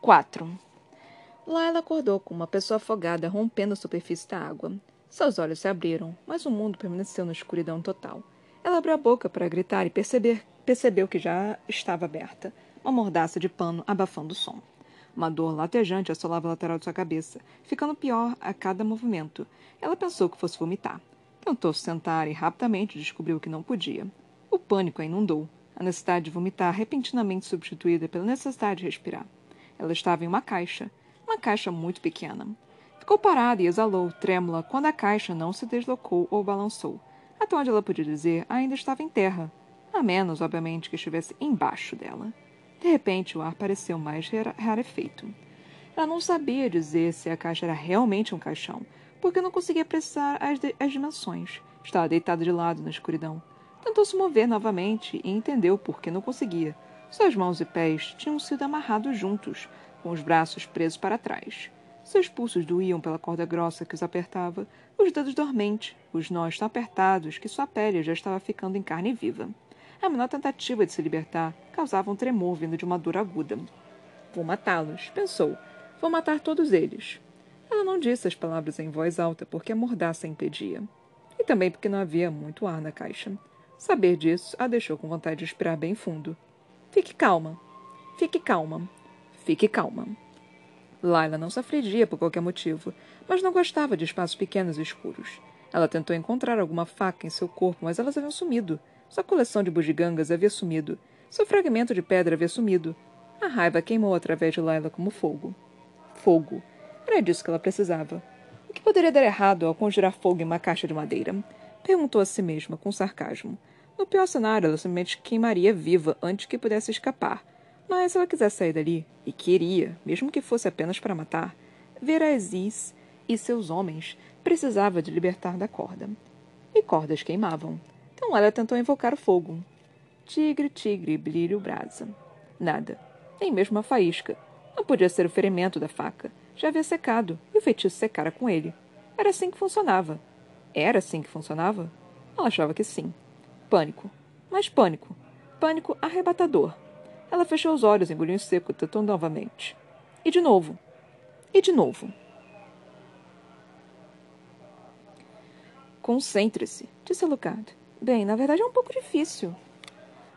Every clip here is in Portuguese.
4. Lá ela acordou com uma pessoa afogada rompendo a superfície da água. Seus olhos se abriram, mas o mundo permaneceu na escuridão total. Ela abriu a boca para gritar e perceber, percebeu que já estava aberta, uma mordaça de pano abafando o som. Uma dor latejante assolava a lateral de sua cabeça, ficando pior a cada movimento. Ela pensou que fosse vomitar. Tentou se sentar e rapidamente descobriu que não podia. O pânico a inundou, a necessidade de vomitar repentinamente substituída pela necessidade de respirar. Ela estava em uma caixa, uma caixa muito pequena. Ficou parada e exalou, trêmula, quando a caixa não se deslocou ou balançou. Até onde ela podia dizer, ainda estava em terra, a menos, obviamente, que estivesse embaixo dela. De repente, o ar pareceu mais rarefeito. Ela não sabia dizer se a caixa era realmente um caixão, porque não conseguia apreciar as, as dimensões. Estava deitada de lado na escuridão. Tentou se mover novamente e entendeu por que não conseguia. Suas mãos e pés tinham sido amarrados juntos, com os braços presos para trás. Seus pulsos doíam pela corda grossa que os apertava, os dedos dormentes, os nós tão apertados que sua pele já estava ficando em carne viva. A menor tentativa de se libertar causava um tremor vindo de uma dor aguda. Vou matá-los, pensou. Vou matar todos eles. Ela não disse as palavras em voz alta porque a mordaça a impedia. E também porque não havia muito ar na caixa. Saber disso a deixou com vontade de respirar bem fundo. Fique calma. Fique calma. Fique calma. Laila não se afligia por qualquer motivo, mas não gostava de espaços pequenos e escuros. Ela tentou encontrar alguma faca em seu corpo, mas elas haviam sumido. Sua coleção de bugigangas havia sumido. Seu fragmento de pedra havia sumido. A raiva queimou através de Laila como fogo. Fogo. Era disso que ela precisava. O que poderia dar errado ao conjurar fogo em uma caixa de madeira? Perguntou a si mesma, com sarcasmo. No pior cenário, ela simplesmente queimaria viva antes que pudesse escapar. Mas se ela quisesse sair dali, e queria, mesmo que fosse apenas para matar, ver a Aziz e seus homens precisava de libertar da corda. E cordas queimavam. Então ela tentou invocar o fogo. Tigre, tigre, brilho, brasa. Nada. Nem mesmo a faísca. Não podia ser o ferimento da faca. Já havia secado, e o feitiço secara com ele. Era assim que funcionava. Era assim que funcionava? Ela achava que sim. Pânico. Mais pânico. Pânico arrebatador. Ela fechou os olhos, engoliu em seco, tentou novamente. E de novo. E de novo. Concentre-se, disse Alucard. Bem, na verdade é um pouco difícil.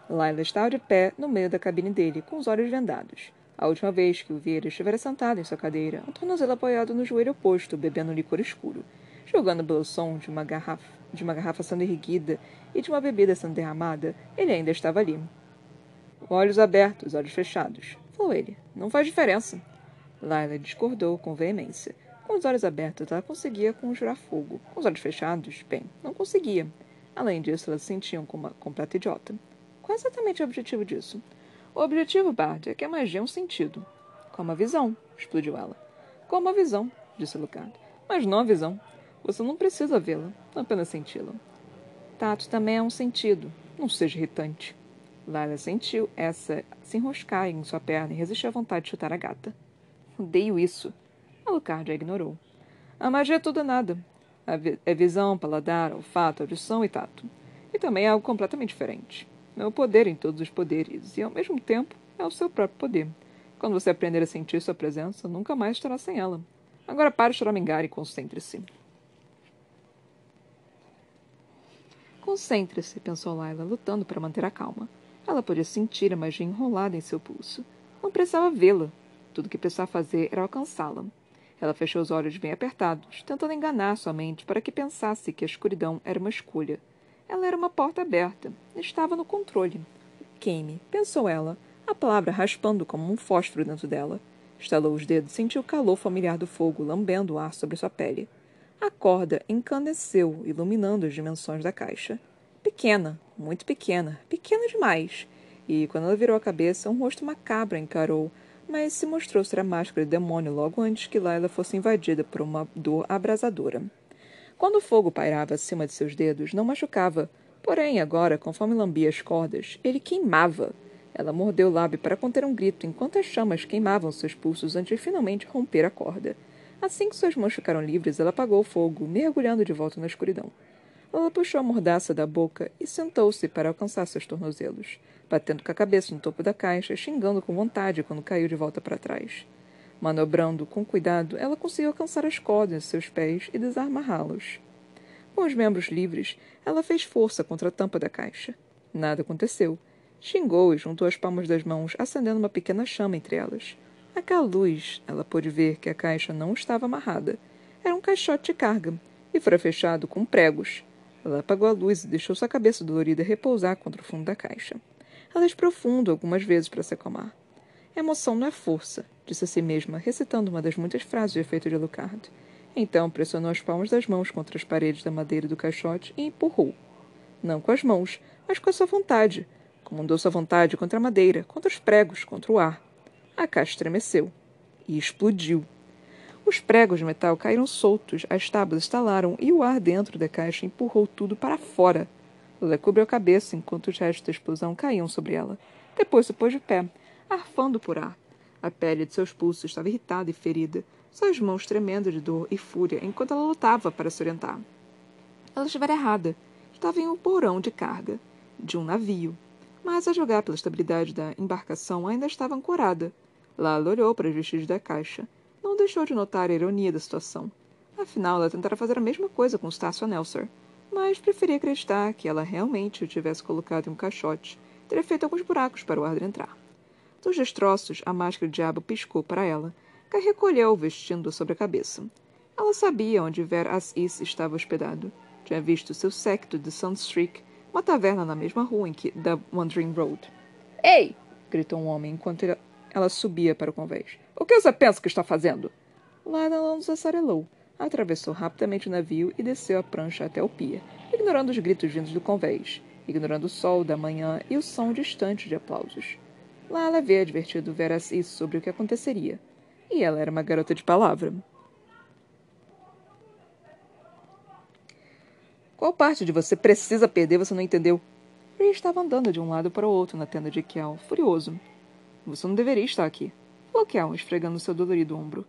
Laila estava de pé no meio da cabine dele, com os olhos vendados. A última vez que o vi, ele estivera sentado em sua cadeira, um tornozelo apoiado no joelho oposto, bebendo um licor escuro, jogando pelo som de uma garrafa, de uma garrafa sendo erguida e de uma bebida sendo derramada. Ele ainda estava ali. Olhos abertos, olhos fechados. Falou ele. Não faz diferença. Laila discordou com veemência. Com os olhos abertos, ela conseguia conjurar fogo. Com os olhos fechados, bem, não conseguia. Além disso, elas se sentiam como uma completa idiota. Qual é exatamente o objetivo disso? O objetivo, Bard, é que a magia é um sentido. Como a visão, explodiu ela. Como a visão, disse Lucard. Mas não a visão. Você não precisa vê-la, apenas senti-la. Tato também é um sentido. Não seja irritante. Lara sentiu essa se enroscar em sua perna e resistiu à vontade de chutar a gata. Odeio isso. Alucard a ignorou. A magia é tudo nada é visão, paladar, olfato, audição e tato. E também é algo completamente diferente. É o poder em todos os poderes, e ao mesmo tempo é o seu próprio poder. Quando você aprender a sentir sua presença, nunca mais estará sem ela. Agora pare de choramingar e concentre-se. Concentre-se, pensou Laila, lutando para manter a calma. Ela podia sentir a magia enrolada em seu pulso. Não precisava vê-la. Tudo que precisava fazer era alcançá-la. Ela fechou os olhos bem apertados, tentando enganar sua mente para que pensasse que a escuridão era uma escolha. Ela era uma porta aberta. Estava no controle. Queime, pensou ela, a palavra raspando como um fósforo dentro dela. Estalou os dedos e sentiu o calor familiar do fogo lambendo o ar sobre sua pele. A corda encandeceu, iluminando as dimensões da caixa. Pequena, muito pequena, pequena demais. E, quando ela virou a cabeça, um rosto macabro encarou, mas se mostrou ser a máscara de demônio logo antes que Laila fosse invadida por uma dor abrasadora. Quando o fogo pairava acima de seus dedos, não machucava. Porém, agora, conforme lambia as cordas, ele queimava. Ela mordeu o lábio para conter um grito enquanto as chamas queimavam seus pulsos antes de finalmente romper a corda. Assim que suas mãos ficaram livres, ela apagou o fogo, mergulhando de volta na escuridão. Ela puxou a mordaça da boca e sentou-se para alcançar seus tornozelos. batendo com a cabeça no topo da caixa, xingando com vontade quando caiu de volta para trás. Manobrando com cuidado, ela conseguiu alcançar as cordas de seus pés e desamarrá-los. Com os membros livres, ela fez força contra a tampa da caixa. Nada aconteceu. Xingou e juntou as palmas das mãos, acendendo uma pequena chama entre elas. Naquela luz, ela pôde ver que a caixa não estava amarrada. Era um caixote de carga, e fora fechado com pregos. Ela apagou a luz e deixou sua cabeça dolorida repousar contra o fundo da caixa. Ela expirou fundo algumas vezes para se acalmar. Emoção não é força, disse a si mesma, recitando uma das muitas frases de efeito de Alucard. Então pressionou as palmas das mãos contra as paredes da madeira do caixote e empurrou. Não com as mãos, mas com a sua vontade. Comandou sua vontade contra a madeira, contra os pregos, contra o ar. A caixa estremeceu. E explodiu. Os pregos de metal caíram soltos, as tábuas estalaram e o ar dentro da caixa empurrou tudo para fora. Lula cobriu a cabeça enquanto os restos da explosão caíam sobre ela. Depois se pôs de pé, arfando por ar. A pele de seus pulsos estava irritada e ferida, suas mãos tremendo de dor e fúria enquanto ela lutava para se orientar. Ela estivera errada. Estava em um porão de carga, de um navio. Mas a jogar pela estabilidade da embarcação ainda estava ancorada. Lala olhou para os vestígios da caixa não deixou de notar a ironia da situação. Afinal, ela tentara fazer a mesma coisa com Stácio Nelser, mas preferia acreditar que ela realmente o tivesse colocado em um caixote teria feito alguns buracos para o ar entrar. Dos destroços, a máscara de diabo piscou para ela, que a recolheu vestindo sobre a cabeça. Ela sabia onde Ver As-Is estava hospedado. Tinha visto seu séquito de Sunstreak, uma taverna na mesma rua em que da Wandering Road. Ei! gritou um homem enquanto ela subia para o convés. O que você pensa que está fazendo? Lana assarelou. Atravessou rapidamente o navio e desceu a prancha até o pier, ignorando os gritos vindos do convés, ignorando o sol da manhã e o som distante de aplausos. Lala havia advertido Veras isso sobre o que aconteceria. E ela era uma garota de palavra. Qual parte de você precisa perder você não entendeu? Ray estava andando de um lado para o outro na tenda de Kiel, furioso. Você não deveria estar aqui. Loquel, esfregando seu dolorido ombro.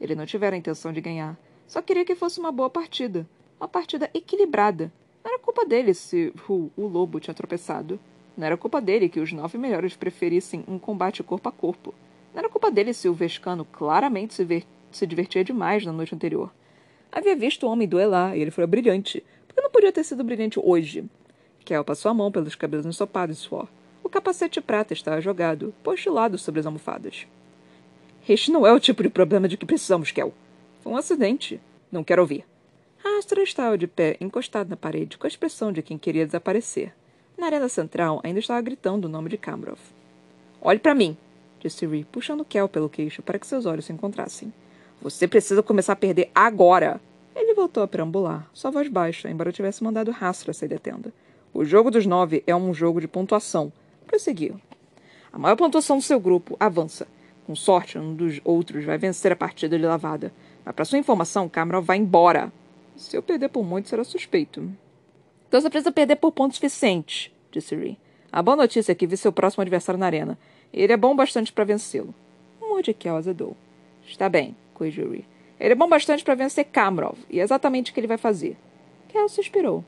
Ele não tivera a intenção de ganhar. Só queria que fosse uma boa partida. Uma partida equilibrada. Não era culpa dele se Hu, o lobo, tinha tropeçado. Não era culpa dele que os nove melhores preferissem um combate corpo a corpo. Não era culpa dele se o Vescano claramente se, ver, se divertia demais na noite anterior. Havia visto o homem duelar e ele foi brilhante. Por que não podia ter sido brilhante hoje? Kel passou a mão pelos cabelos ensopados de suor. O capacete prata estava jogado, postilado sobre as almofadas. Este não é o tipo de problema de que precisamos, Kel. Foi um acidente. Não quero ouvir. Astra estava de pé, encostado na parede, com a expressão de quem queria desaparecer. Na arena central, ainda estava gritando o nome de Kamrov. Olhe para mim, disse Ree, puxando Kel pelo queixo para que seus olhos se encontrassem. Você precisa começar a perder agora! Ele voltou a perambular, sua voz baixa, embora tivesse mandado Rastra sair da tenda. O jogo dos nove é um jogo de pontuação. Prosseguiu. A maior pontuação do seu grupo avança. Com sorte, um dos outros vai vencer a partida de lavada. Mas, para sua informação, Cameron vai embora. Se eu perder por muito, será suspeito. Então você precisa perder por pontos suficientes, disse Ree. A boa notícia é que vi seu próximo adversário na arena. Ele é bom bastante para vencê-lo. Mordecai azedou. Está bem, corrigiu Ree. Ele é bom bastante para vencer Kamrov, e é exatamente o que ele vai fazer. Kel suspirou.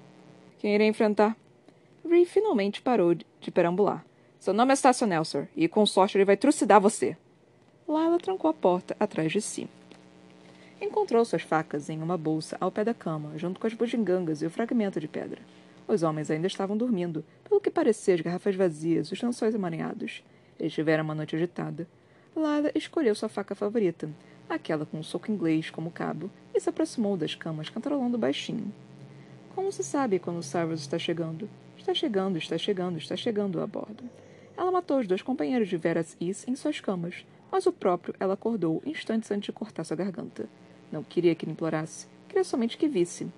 Quem irá enfrentar? Ree finalmente parou de perambular. Seu nome é Stasio Nelson, e com sorte ele vai trucidar você. Lila trancou a porta atrás de si. Encontrou suas facas em uma bolsa ao pé da cama, junto com as bugigangas e o fragmento de pedra. Os homens ainda estavam dormindo, pelo que parecia as garrafas vazias, os lençóis emaranhados. Eles tiveram uma noite agitada. Lila escolheu sua faca favorita, aquela com um soco inglês como cabo, e se aproximou das camas, cantarolando baixinho. Como se sabe quando o Cyrus está chegando? Está chegando, está chegando, está chegando a bordo. Ela matou os dois companheiros de Veras Is em suas camas, mas o próprio ela acordou instantes antes de cortar sua garganta. Não queria que ele implorasse, queria somente que visse.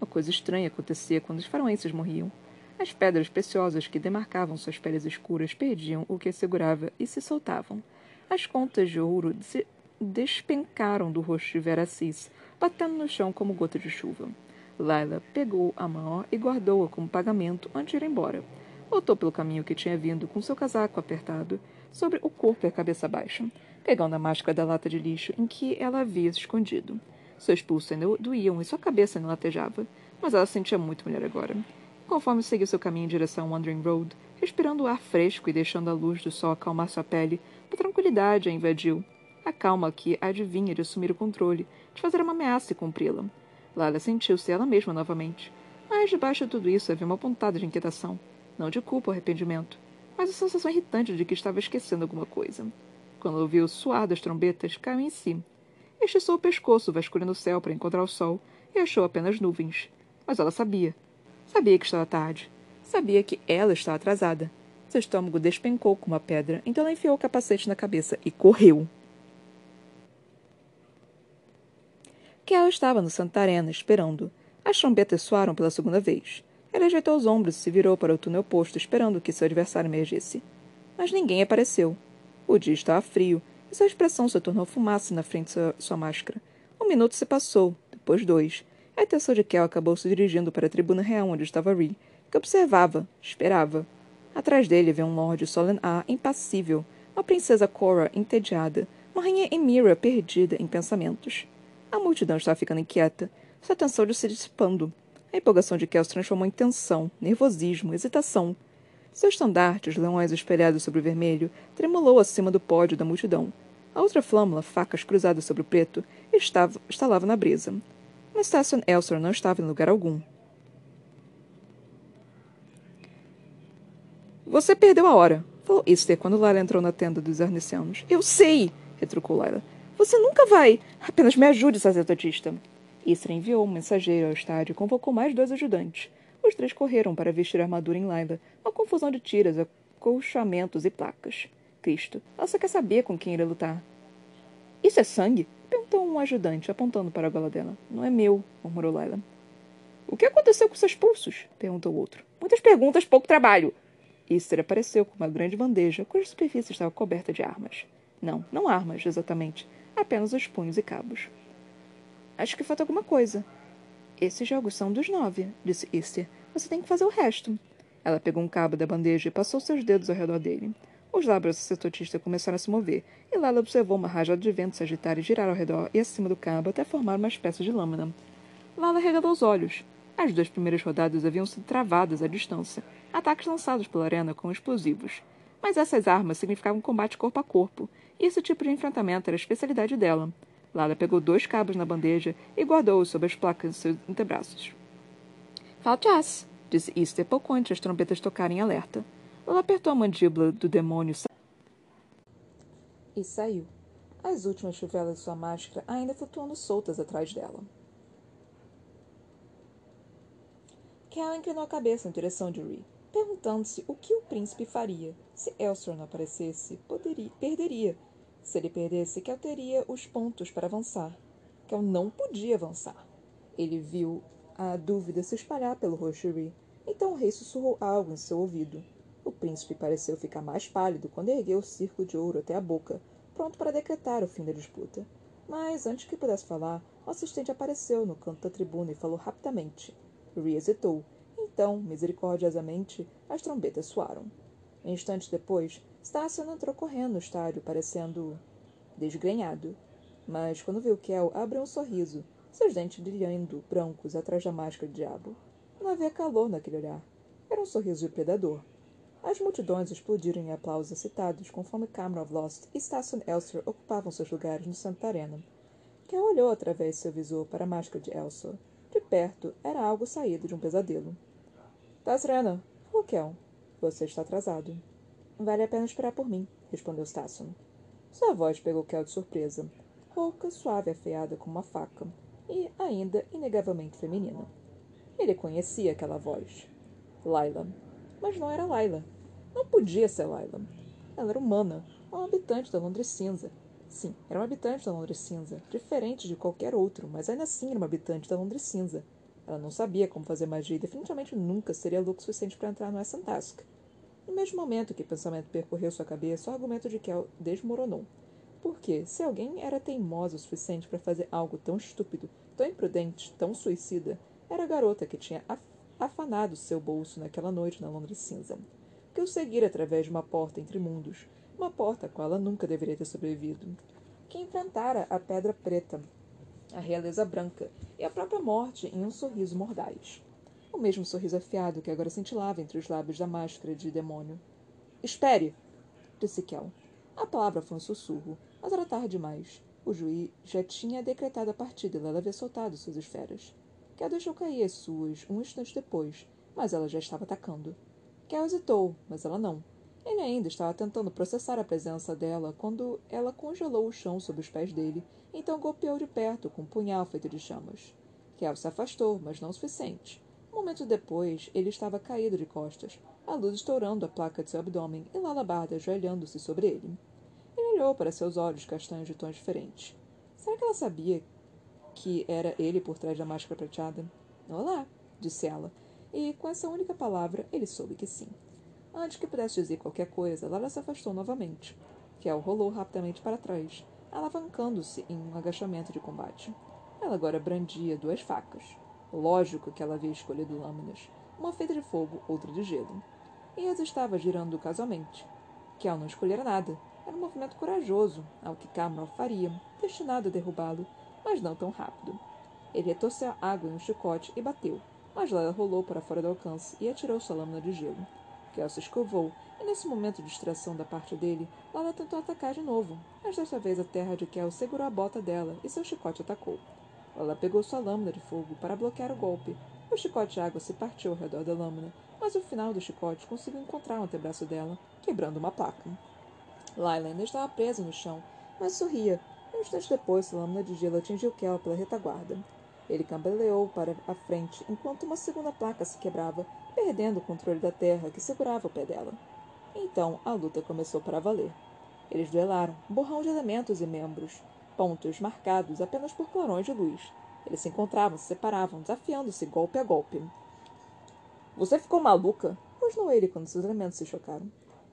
Uma coisa estranha acontecia quando os faroenses morriam. As pedras preciosas que demarcavam suas peles escuras perdiam o que as segurava e se soltavam. As contas de ouro se despencaram do rosto de Veracis, batendo no chão como gota de chuva. Laila pegou a mão e guardou-a como pagamento antes de ir embora. Voltou pelo caminho que tinha vindo, com seu casaco apertado sobre o corpo e a cabeça baixa, pegando a máscara da lata de lixo em que ela havia se escondido. Seus pulsos ainda doíam e sua cabeça ainda latejava, mas ela se sentia muito melhor agora. Conforme seguiu seu caminho em direção a Wandering Road, respirando o ar fresco e deixando a luz do sol acalmar sua pele, uma tranquilidade a invadiu. A calma que adivinha de assumir o controle, de fazer uma ameaça e cumpri-la. Lala sentiu-se ela mesma novamente. Mas debaixo de tudo isso havia uma pontada de inquietação. Não de culpa ou arrependimento, mas a sensação irritante de que estava esquecendo alguma coisa. Quando ouviu o suar das trombetas, caiu em si. Estiçou o pescoço, vasculhando o céu para encontrar o sol, e achou apenas nuvens. Mas ela sabia. Sabia que estava tarde. Sabia que ela estava atrasada. Seu estômago despencou como uma pedra, então ela enfiou o capacete na cabeça e correu. Kel estava no Santa Arena, esperando. As trombetas soaram pela segunda vez. Ela ajeitou os ombros e se virou para o túnel oposto, esperando que seu adversário emergisse. Mas ninguém apareceu. O dia estava frio, e sua expressão se tornou fumaça na frente de sua, sua máscara. Um minuto se passou, depois dois. A atenção de Kel acabou se dirigindo para a tribuna real onde estava Ree, que observava, esperava. Atrás dele havia um Lord Solen A impassível, uma princesa Cora entediada, uma rainha Emira perdida em pensamentos. A multidão estava ficando inquieta, sua atenção se dissipando. A empolgação de Kel se transformou em tensão, nervosismo, hesitação. Seu estandarte, os leões espelhados sobre o vermelho, tremulou acima do pódio da multidão. A outra flâmula, facas cruzadas sobre o preto, estava, estalava na brisa. Mas Stasson Elsor não estava em lugar algum. Você perdeu a hora, falou Esther quando Lara entrou na tenda dos arnicianos. Eu sei, retrucou Layla. Você nunca vai. Apenas me ajude, sacerdotista. Isra enviou um mensageiro ao estádio e convocou mais dois ajudantes. Os três correram para vestir a armadura em Laila, uma confusão de tiras, acolchamentos e placas. Cristo, ela só quer saber com quem irá lutar. Isso é sangue? perguntou um ajudante, apontando para a gola dela. Não é meu, murmurou Laila. O que aconteceu com seus pulsos? perguntou outro. Muitas perguntas, pouco trabalho. Isra apareceu com uma grande bandeja, cuja superfície estava coberta de armas. Não, não armas, exatamente. Apenas os punhos e cabos. Acho que falta alguma coisa. Esses jogos são dos nove, disse Esther. Você tem que fazer o resto. Ela pegou um cabo da bandeja e passou seus dedos ao redor dele. Os lábios do sacerdotista começaram a se mover, e Lala observou uma rajada de vento se agitar e girar ao redor e acima do cabo até formar uma espécie de lâmina. Lala regalou os olhos. As duas primeiras rodadas haviam sido travadas à distância, ataques lançados pela arena com explosivos. Mas essas armas significavam combate corpo a corpo, e esse tipo de enfrentamento era a especialidade dela. Lala pegou dois cabos na bandeja e guardou-os sob as placas de seus antebraços. Faltas, disse Easter pouco antes as trompetas tocarem alerta. Ela apertou a mandíbula do demônio e saiu. As últimas chuvelas de sua máscara ainda flutuando soltas atrás dela. Kel inclinou a cabeça em direção de Ree, perguntando-se o que o príncipe faria. Se Elstrom não aparecesse, poderia, perderia se ele perdesse, Kel teria os pontos para avançar. Kel não podia avançar. Ele viu a dúvida se espalhar pelo de Então o rei sussurrou algo em seu ouvido. O príncipe pareceu ficar mais pálido quando ergueu o círculo de ouro até a boca, pronto para decretar o fim da disputa. Mas antes que pudesse falar, o assistente apareceu no canto da tribuna e falou rapidamente. Ree hesitou. Então, misericordiosamente, as trombetas soaram. Instantes depois, Stassian entrou correndo no estádio, parecendo desgrenhado. Mas quando viu Kel, abriu um sorriso, seus dentes brilhando, brancos, atrás da máscara de diabo. Não havia calor naquele olhar. Era um sorriso de predador. As multidões explodiram em aplausos excitados conforme Cameron Lost e Stassian Elster ocupavam seus lugares no Santa Arena. Kel olhou através de seu visor para a máscara de Elsa. De perto, era algo saído de um pesadelo. Tasrena, falou Kel. Você está atrasado. Vale a pena esperar por mim, respondeu Stasson. Sua voz pegou Kel de surpresa. Rouca, suave afiada como uma faca. E ainda inegavelmente feminina. Ele conhecia aquela voz. Laila. Mas não era Laila. Não podia ser Laila. Ela era humana, uma habitante da Londres Cinza. Sim, era uma habitante da Londres Cinza, diferente de qualquer outro, mas ainda assim era uma habitante da Londres Cinza. Ela não sabia como fazer magia e definitivamente nunca seria louco o suficiente para entrar no Essantask. No mesmo momento que o pensamento percorreu sua cabeça, o argumento de Kel desmoronou. Porque, se alguém era teimoso o suficiente para fazer algo tão estúpido, tão imprudente, tão suicida, era a garota que tinha af afanado seu bolso naquela noite na Londres cinza, que o seguira através de uma porta entre mundos, uma porta a qual ela nunca deveria ter sobrevivido, que enfrentara a pedra preta, a realeza branca e a própria morte em um sorriso mordaz. o mesmo sorriso afiado que agora cintilava entre os lábios da máscara de demônio. Espere! disse Kel. A palavra foi um sussurro, mas era tarde demais. O juiz já tinha decretado a partida e ela havia soltado suas esferas. Kel deixou cair as suas um instante depois, mas ela já estava atacando. Kel hesitou, mas ela não. Ele ainda estava tentando processar a presença dela quando ela congelou o chão sob os pés dele, então golpeou de perto com um punhal feito de chamas. Kel se afastou, mas não o suficiente. Um momento depois, ele estava caído de costas, a luz estourando a placa de seu abdômen e Lala Barda ajoelhando-se sobre ele. Ele olhou para seus olhos castanhos de tons diferentes. Será que ela sabia que era ele por trás da máscara prateada? Olá, disse ela, e com essa única palavra ele soube que sim. Antes que pudesse dizer qualquer coisa, Lara se afastou novamente. Kel rolou rapidamente para trás, alavancando-se em um agachamento de combate. Ela agora brandia duas facas. Lógico que ela havia escolhido lâminas, uma feita de fogo, outra de gelo. E as estava girando casualmente. Kel não escolhera nada. Era um movimento corajoso, ao que Cameron faria, destinado a derrubá-lo, mas não tão rápido. Ele retorceu a água em um chicote e bateu, mas Lara rolou para fora do alcance e atirou sua lâmina de gelo. Kel se escovou, e nesse momento de distração da parte dele, Lala tentou atacar de novo, mas desta vez a terra de Kel segurou a bota dela e seu chicote atacou. Lala pegou sua lâmina de fogo para bloquear o golpe. O chicote de água se partiu ao redor da lâmina, mas o final do chicote conseguiu encontrar o antebraço dela, quebrando uma placa. Laila ainda estava presa no chão, mas sorria. Um instante depois, sua lâmina de gelo atingiu Kel pela retaguarda. Ele cambaleou para a frente enquanto uma segunda placa se quebrava, perdendo o controle da terra que segurava o pé dela. Então a luta começou para valer. Eles duelaram, borrão de elementos e membros, pontos marcados apenas por clarões de luz. Eles se encontravam, se separavam, desafiando-se golpe a golpe. Você ficou maluca? rosnou ele quando seus elementos se chocaram.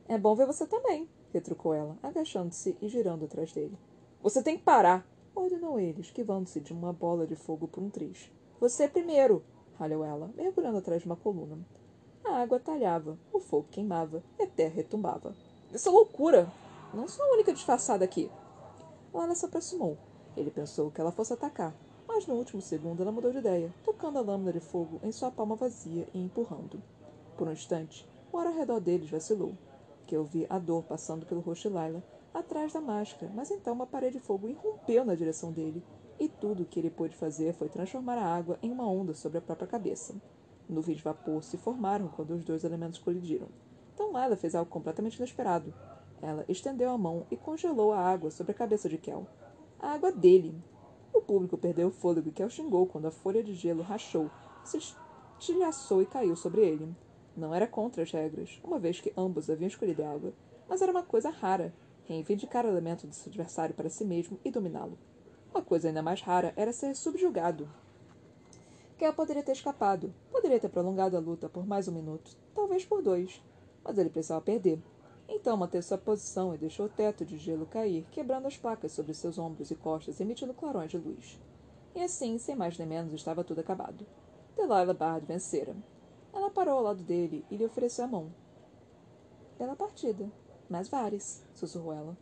É bom ver você também, retrucou ela, agachando-se e girando atrás dele. Você tem que parar, ordenou ele, esquivando-se de uma bola de fogo por um triz. Você primeiro, ralhou ela, mergulhando atrás de uma coluna. A água talhava, o fogo queimava e a terra retumbava. É loucura! Não sou a única disfarçada aqui. Lana se aproximou. Ele pensou que ela fosse atacar, mas no último segundo ela mudou de ideia, tocando a lâmina de fogo em sua palma vazia e empurrando. Por um instante, o ar ao redor deles vacilou, que eu vi a dor passando pelo rosto de Laila, atrás da máscara, mas então uma parede de fogo irrompeu na direção dele e tudo o que ele pôde fazer foi transformar a água em uma onda sobre a própria cabeça. Nuvens de vapor se formaram quando os dois elementos colidiram. Então Lila fez algo completamente inesperado. Ela estendeu a mão e congelou a água sobre a cabeça de Kel. A água dele. O público perdeu o fôlego e Kel xingou quando a folha de gelo rachou, se estilhaçou e caiu sobre ele. Não era contra as regras, uma vez que ambos haviam escolhido a água, mas era uma coisa rara, reivindicar o elemento do seu adversário para si mesmo e dominá-lo. Uma coisa ainda mais rara era ser subjugado. Kel poderia ter escapado, poderia ter prolongado a luta por mais um minuto, talvez por dois, mas ele precisava perder. Então manteve sua posição e deixou o teto de gelo cair, quebrando as placas sobre seus ombros e costas, emitindo clarões de luz. E assim, sem mais nem menos, estava tudo acabado. Delilah Bard vencera. Ela parou ao lado dele e lhe ofereceu a mão. Pela partida. Mas várias, sussurrou ela.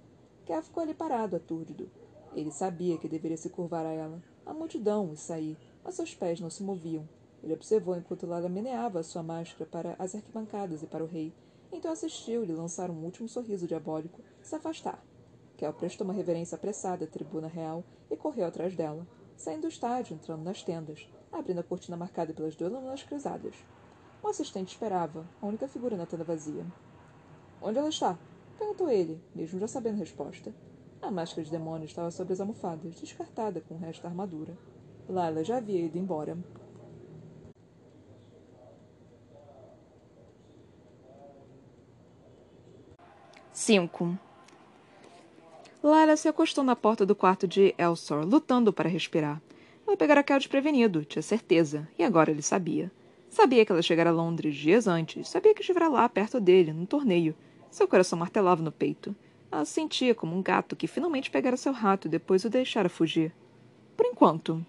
Kel ficou ali parado, atúrdido, ele sabia que deveria se curvar a ela, a multidão, e sair, mas seus pés não se moviam. Ele observou enquanto Lara meneava a sua máscara para as arquibancadas e para o rei. Então assistiu-lhe lançar um último sorriso diabólico se afastar. Kel prestou uma reverência apressada à tribuna real e correu atrás dela, saindo do estádio, entrando nas tendas, abrindo a cortina marcada pelas duas lâminas cruzadas. Um assistente esperava, a única figura na tenda vazia. Onde ela está? perguntou ele, mesmo já sabendo a resposta. A máscara de demônio estava sobre as almofadas, descartada com o resto da armadura. Lila já havia ido embora. Cinco. Lara se acostou na porta do quarto de Elsor, lutando para respirar. Ela pegara Kel desprevenido, tinha certeza, e agora ele sabia. Sabia que ela chegara a Londres dias antes, sabia que estivera lá, perto dele, num torneio. Seu coração martelava no peito. Se sentia como um gato que finalmente pegara seu rato e depois o deixara fugir. Por enquanto.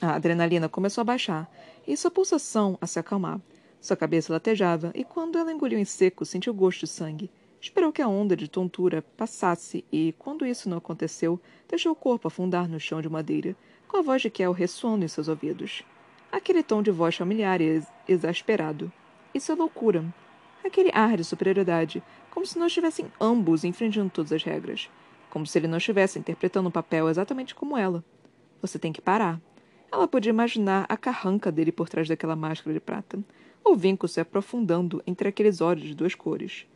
A adrenalina começou a baixar e sua pulsação a se acalmar. Sua cabeça latejava e, quando ela engoliu em seco, sentiu gosto de sangue. Esperou que a onda de tontura passasse e, quando isso não aconteceu, deixou o corpo afundar no chão de madeira, com a voz de Kel ressoando em seus ouvidos. Aquele tom de voz familiar e exasperado. Isso é loucura. Aquele ar de superioridade, como se não estivessem ambos infringindo todas as regras. Como se ele não estivesse interpretando o papel exatamente como ela. Você tem que parar. Ela podia imaginar a carranca dele por trás daquela máscara de prata, o vinco se aprofundando entre aqueles olhos de duas cores.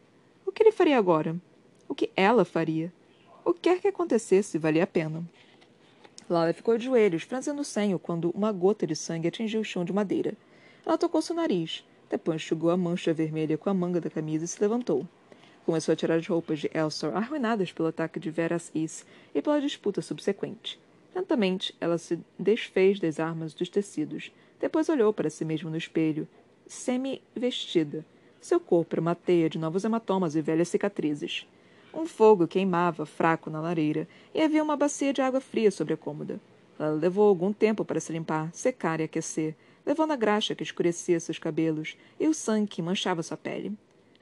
O que ele faria agora? O que ela faria? O que quer que acontecesse valia a pena. Lala ficou de joelhos, franzindo o senho, quando uma gota de sangue atingiu o chão de madeira. Ela tocou seu nariz, depois enxugou a mancha vermelha com a manga da camisa e se levantou. Começou a tirar as roupas de Elsor, arruinadas pelo ataque de Veras Is e pela disputa subsequente. Lentamente, ela se desfez das armas dos tecidos. Depois olhou para si mesma no espelho, semi-vestida. Seu corpo era uma teia de novos hematomas e velhas cicatrizes. Um fogo queimava, fraco, na lareira, e havia uma bacia de água fria sobre a cômoda. Ela levou algum tempo para se limpar, secar e aquecer, levando a graxa que escurecia seus cabelos e o sangue que manchava sua pele.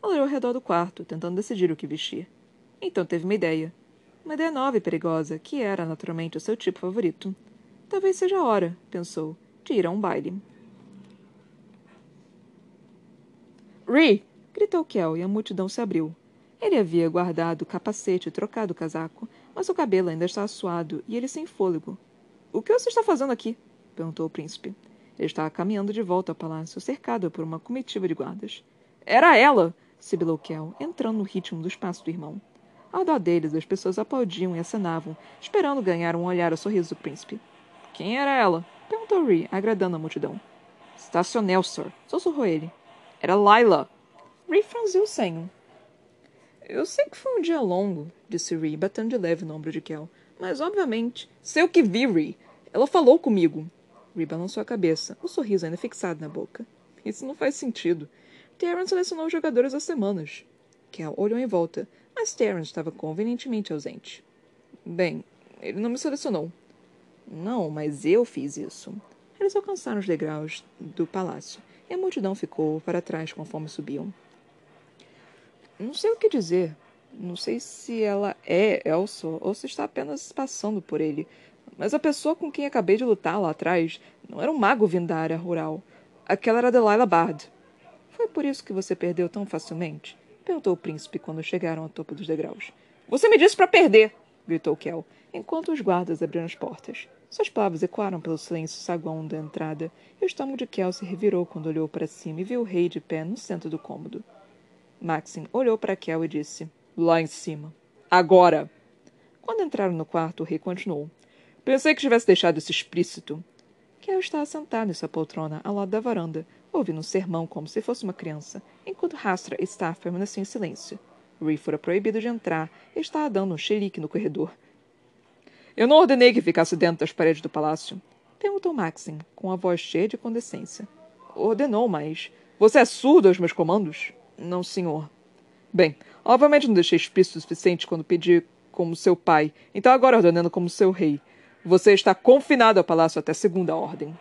Ela olhou ao redor do quarto, tentando decidir o que vestir. Então teve uma ideia. Uma ideia nova e perigosa, que era naturalmente o seu tipo favorito. Talvez seja a hora, pensou, de ir a um baile. Ri! gritou Kel e a multidão se abriu. Ele havia guardado o capacete e trocado o casaco, mas o cabelo ainda estava suado e ele sem fôlego. O que você está fazendo aqui? perguntou o príncipe. Ele estava caminhando de volta ao palácio, cercado por uma comitiva de guardas. Era ela! sibilou Kel, entrando no ritmo dos passos do irmão. Ao redor deles, as pessoas aplaudiam e acenavam, esperando ganhar um olhar ao sorriso do príncipe. Quem era ela? perguntou Ree, agradando a multidão. Estacionel, Sir, sussurrou ele. Era Lila. Ree franziu o senho. Eu sei que foi um dia longo, disse Ree, batendo de leve no ombro de Kel. Mas, obviamente, sei o que vi, Ree. Ela falou comigo. Ree balançou a cabeça, o sorriso ainda fixado na boca. Isso não faz sentido. Terran selecionou os jogadores há semanas. Kel olhou em volta, mas Terence estava convenientemente ausente. Bem, ele não me selecionou. Não, mas eu fiz isso. Eles alcançaram os degraus do palácio e a multidão ficou para trás conforme subiam. Não sei o que dizer. Não sei se ela é Elso ou se está apenas passando por ele. Mas a pessoa com quem acabei de lutar lá atrás não era um mago vindo da área rural. Aquela era Delilah Bard. Foi por isso que você perdeu tão facilmente? perguntou o príncipe quando chegaram ao topo dos degraus. Você me disse para perder! gritou Kel, enquanto os guardas abriram as portas. Suas palavras ecoaram pelo silêncio saguão da entrada, e o estômago de Kel se revirou quando olhou para cima e viu o rei de pé no centro do cômodo. Maxim olhou para Kel e disse: Lá em cima. Agora! Quando entraram no quarto, o rei continuou. Pensei que tivesse deixado isso explícito. Kel estava sentado em sua poltrona ao lado da varanda, ouvindo um sermão como se fosse uma criança, enquanto Rastra e Staff permaneciam em silêncio. Ree fora proibido de entrar e estava dando um xerique no corredor. Eu não ordenei que ficasse dentro das paredes do palácio. Perguntou Maxim, com a voz cheia de condescência. Ordenou, mas. Você é surdo aos meus comandos? Não, senhor. Bem, obviamente não deixei explícito o suficiente quando pedi como seu pai, então agora ordenando como seu rei. Você está confinado ao palácio até segunda ordem.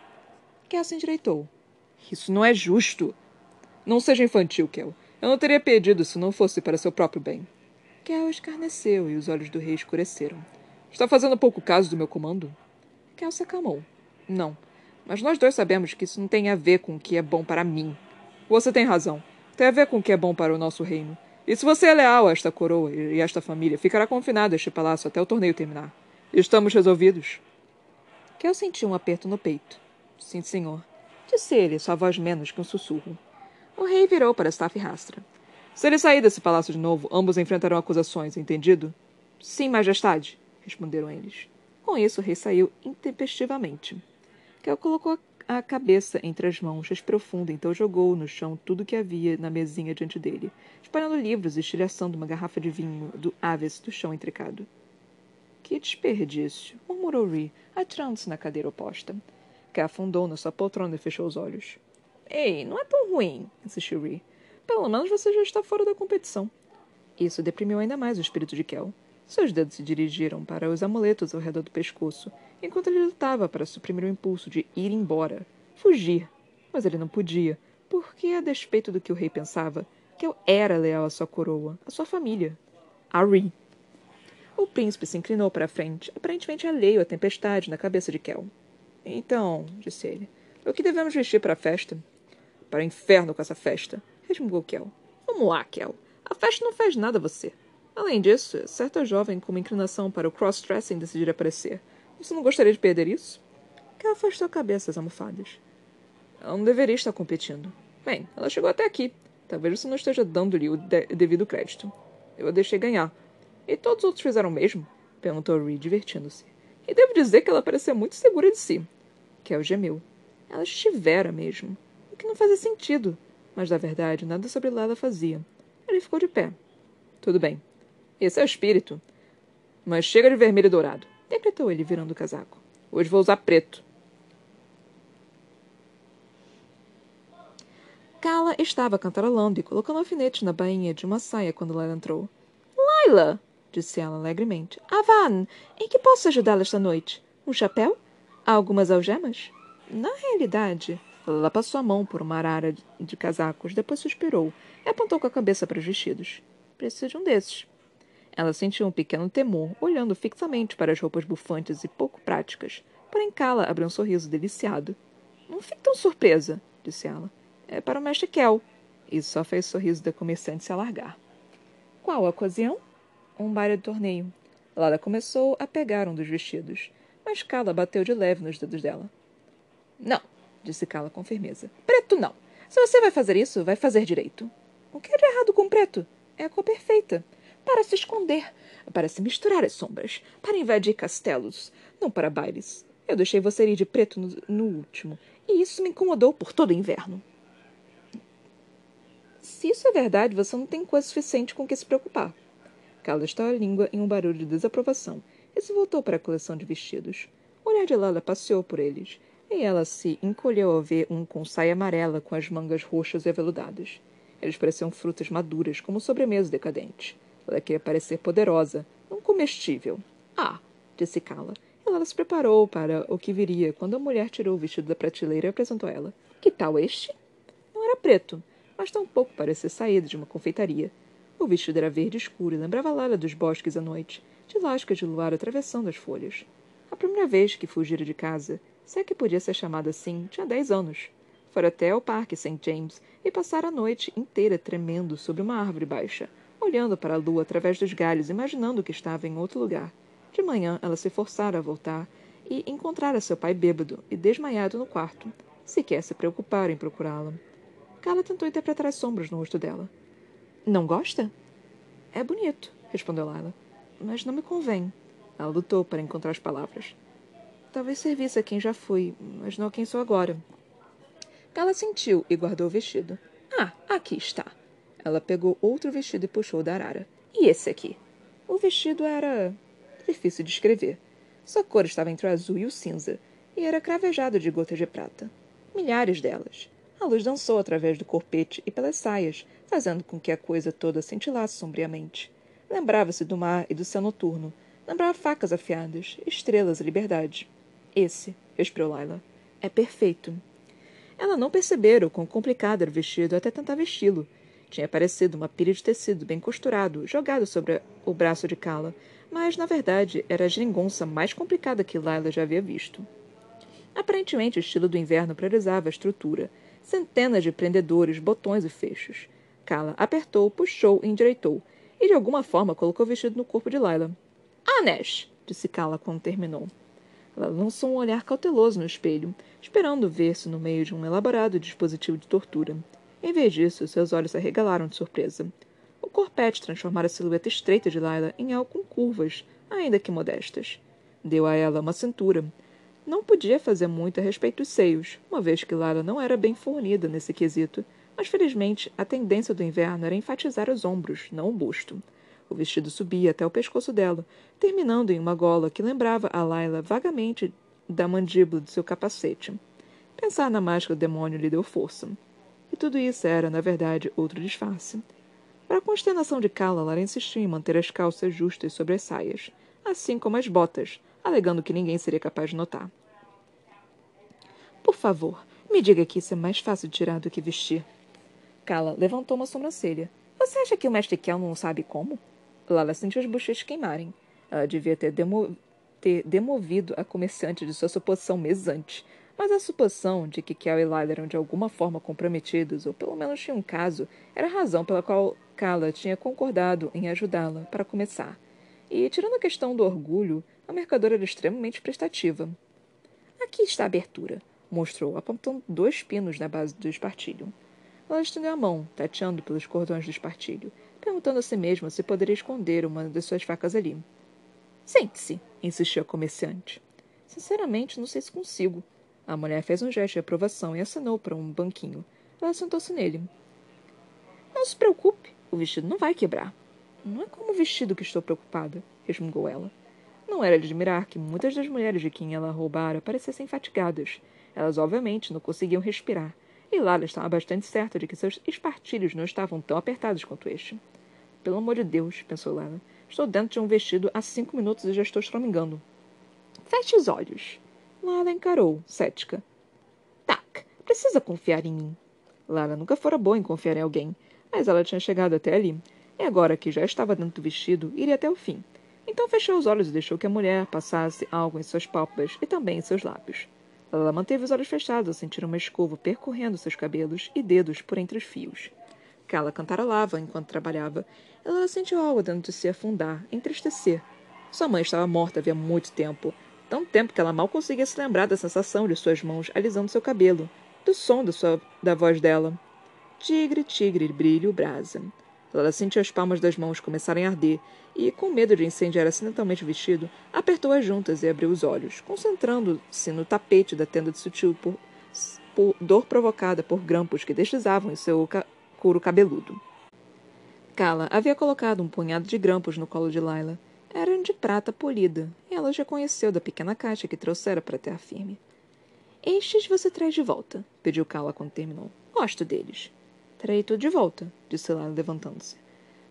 Cass endireitou. Isso não é justo. Não seja infantil, Kel. Eu não teria pedido se não fosse para seu próprio bem. Kel escarneceu e os olhos do rei escureceram. Está fazendo pouco caso do meu comando? Kel se acalmou. Não. Mas nós dois sabemos que isso não tem a ver com o que é bom para mim. Você tem razão. Tem a ver com o que é bom para o nosso reino. E se você é leal a esta coroa e esta família, ficará confinado a este palácio até o torneio terminar. Estamos resolvidos? Kel sentiu um aperto no peito. Sim, senhor. Disse ele, sua voz menos que um sussurro. O rei virou para Staff Rastra. Se ele sair desse palácio de novo, ambos enfrentarão acusações, entendido? Sim, majestade, responderam eles. Com isso, o rei saiu intempestivamente. Kel colocou a cabeça entre as mãos, respirou fundo, então jogou no chão tudo o que havia na mesinha diante dele, espalhando livros e estilhaçando uma garrafa de vinho do Aves do chão entrecado. Que desperdício, murmurou Ree, atirando-se na cadeira oposta que afundou na sua poltrona e fechou os olhos. Ei, não é tão ruim, insistiu Ree. Pelo menos você já está fora da competição. Isso deprimiu ainda mais o espírito de Kel. Seus dedos se dirigiram para os amuletos ao redor do pescoço, enquanto ele lutava para suprimir o impulso de ir embora, fugir. Mas ele não podia, porque, a despeito do que o rei pensava, Kel era leal à sua coroa, à sua família. A Ree. O príncipe se inclinou para a frente, aparentemente alheio à tempestade na cabeça de Kel. Então, disse ele, O que devemos vestir para a festa? Para o inferno com essa festa, resmungou Kel. Vamos lá, Kel. A festa não faz nada a você. Além disso, certa jovem com uma inclinação para o cross-dressing decidir aparecer. Você não gostaria de perder isso? Kel afastou a cabeça das almofadas. Ela não deveria estar competindo. Bem, ela chegou até aqui. Talvez você não esteja dando-lhe o de devido crédito. Eu a deixei ganhar. E todos os outros fizeram o mesmo? Perguntou Reed, divertindo-se. E devo dizer que ela parecia muito segura de si. Kel gemeu. Ela estivera mesmo. O que não fazia sentido. Mas, na verdade, nada sobre lá ela fazia. Ele ficou de pé. Tudo bem. Esse é o espírito. Mas chega de vermelho e dourado. Decretou ele, virando o casaco. Hoje vou usar preto. Kala estava cantarolando e colocando alfinetes na bainha de uma saia quando Lara entrou. Laila! Disse ela alegremente. Avan, em que posso ajudá-la esta noite? Um chapéu? Algumas algemas? Na realidade, ela passou a mão por uma arara de casacos, depois suspirou e apontou com a cabeça para os vestidos. Preciso de um desses. Ela sentiu um pequeno temor, olhando fixamente para as roupas bufantes e pouco práticas. Porém, Kala abriu um sorriso deliciado. Não fique tão surpresa, disse ela. É para o mestre Kel. Isso só fez o sorriso da comerciante se alargar. Qual a ocasião? Um baile de torneio. Lala começou a pegar um dos vestidos, mas Kala bateu de leve nos dedos dela. Não, disse Kala com firmeza. Preto não. Se você vai fazer isso, vai fazer direito. O que é de errado com preto? É a cor perfeita. Para se esconder, para se misturar as sombras, para invadir castelos, não para bailes. Eu deixei você ir de preto no, no último, e isso me incomodou por todo o inverno. Se isso é verdade, você não tem coisa suficiente com que se preocupar. Carla estalou a língua em um barulho de desaprovação e se voltou para a coleção de vestidos. O olhar de Lala passeou por eles, e ela se encolheu ao ver um com saia amarela com as mangas roxas e aveludadas. Eles pareciam frutas maduras, como sobremesa decadente. Ela queria parecer poderosa, não comestível. Ah, disse Carla. Ela se preparou para o que viria quando a mulher tirou o vestido da prateleira e apresentou ela. Que tal este? Não era preto, mas tampouco parecia saído de uma confeitaria. O vestido era verde escuro e lembrava a Lala dos bosques à noite, de lascas de luar atravessando as folhas. A primeira vez que fugira de casa, se é que podia ser chamada assim, tinha dez anos. Fora até ao Parque St. James e passara a noite inteira tremendo sobre uma árvore baixa, olhando para a lua através dos galhos, imaginando que estava em outro lugar. De manhã, ela se forçara a voltar e encontrara seu pai bêbado e desmaiado no quarto. Sequer se preocupara em procurá-lo. Carla tentou interpretar as sombras no rosto dela. Não gosta? É bonito, respondeu Lila. Mas não me convém. Ela lutou para encontrar as palavras. Talvez servisse a quem já fui, mas não a quem sou agora. Ela sentiu e guardou o vestido. Ah, aqui está. Ela pegou outro vestido e puxou da arara. E esse aqui? O vestido era. difícil de escrever. Sua cor estava entre o azul e o cinza, e era cravejado de gotas de prata. Milhares delas. A luz dançou através do corpete e pelas saias, fazendo com que a coisa toda cintilasse sombriamente. Lembrava-se do mar e do céu noturno. Lembrava facas afiadas, estrelas e liberdade. Esse, respirou Laila, é perfeito. Ela não percebera o quão complicado era o vestido até tentar vesti-lo. Tinha parecido uma pilha de tecido bem costurado, jogado sobre o braço de Kala, mas, na verdade, era a geringonça mais complicada que Laila já havia visto. Aparentemente, o estilo do inverno priorizava a estrutura, centenas de prendedores, botões e fechos. Kala apertou, puxou e endireitou, e de alguma forma colocou o vestido no corpo de Lila. Ah, Nash! disse Kala quando terminou. Ela lançou um olhar cauteloso no espelho, esperando ver-se no meio de um elaborado dispositivo de tortura. Em vez disso, seus olhos se arregalaram de surpresa. O corpete transformara a silhueta estreita de Lila em algo com curvas, ainda que modestas. Deu a ela uma cintura, não podia fazer muito a respeito dos seios, uma vez que Lara não era bem fornida nesse quesito, mas felizmente a tendência do inverno era enfatizar os ombros, não o busto. O vestido subia até o pescoço dela, terminando em uma gola que lembrava a Laila vagamente da mandíbula de seu capacete. Pensar na máscara do demônio lhe deu força. E tudo isso era, na verdade, outro disfarce. Para a consternação de Kala, Lara insistiu em manter as calças justas sobre as saias, assim como as botas, alegando que ninguém seria capaz de notar. Por favor, me diga que isso é mais fácil de tirar do que vestir. Kala levantou uma sobrancelha. Você acha que o mestre Kel não sabe como? Lala sentiu as bochechas queimarem. Ela devia ter, demo ter demovido a comerciante de sua suposição mesante. Mas a suposição de que Kel e Lila eram de alguma forma comprometidos, ou pelo menos tinham um caso, era a razão pela qual Kala tinha concordado em ajudá-la, para começar. E, tirando a questão do orgulho, a mercadora era extremamente prestativa. Aqui está a abertura, mostrou, apontando dois pinos na base do espartilho. Ela estendeu a mão, tateando pelos cordões do espartilho, perguntando a si mesma se poderia esconder uma das suas facas ali. Sente-se, insistiu a comerciante. Sinceramente, não sei se consigo. A mulher fez um gesto de aprovação e acenou para um banquinho. Ela sentou-se nele. Não se preocupe, o vestido não vai quebrar. Não é como o vestido que estou preocupada, resmungou ela. Não era de admirar que muitas das mulheres de quem ela roubara parecessem fatigadas. Elas, obviamente, não conseguiam respirar, e Lala estava bastante certa de que seus espartilhos não estavam tão apertados quanto este. Pelo amor de Deus, pensou Lala. Estou dentro de um vestido há cinco minutos e já estou choramingando. Feche os olhos. Lala encarou, cética. Tac, precisa confiar em mim. Lala nunca fora boa em confiar em alguém, mas ela tinha chegado até ali, e agora que já estava dentro do vestido, iria até o fim. Então fechou os olhos e deixou que a mulher passasse algo em suas pálpebras e também em seus lábios. Ela manteve os olhos fechados ao sentir uma escova percorrendo seus cabelos e dedos por entre os fios. Cala cantarolava enquanto trabalhava. Ela sentiu algo dentro de si afundar, entristecer. Sua mãe estava morta havia muito tempo. Tão tempo que ela mal conseguia se lembrar da sensação de suas mãos alisando seu cabelo, do som da, sua, da voz dela. Tigre, tigre, brilho, brasa. Ela sentiu as palmas das mãos começarem a arder e, com medo de incendiar acidentalmente o vestido, apertou-as juntas e abriu os olhos, concentrando-se no tapete da tenda de sutil por, por dor provocada por grampos que deslizavam em seu ca couro cabeludo. Kala havia colocado um punhado de grampos no colo de Laila. Eram de prata polida, e ela já conheceu da pequena caixa que trouxera para a terra firme. Estes você traz de volta, pediu Kala quando terminou. Gosto deles. Trarei tudo de volta, disse Lala, levantando-se.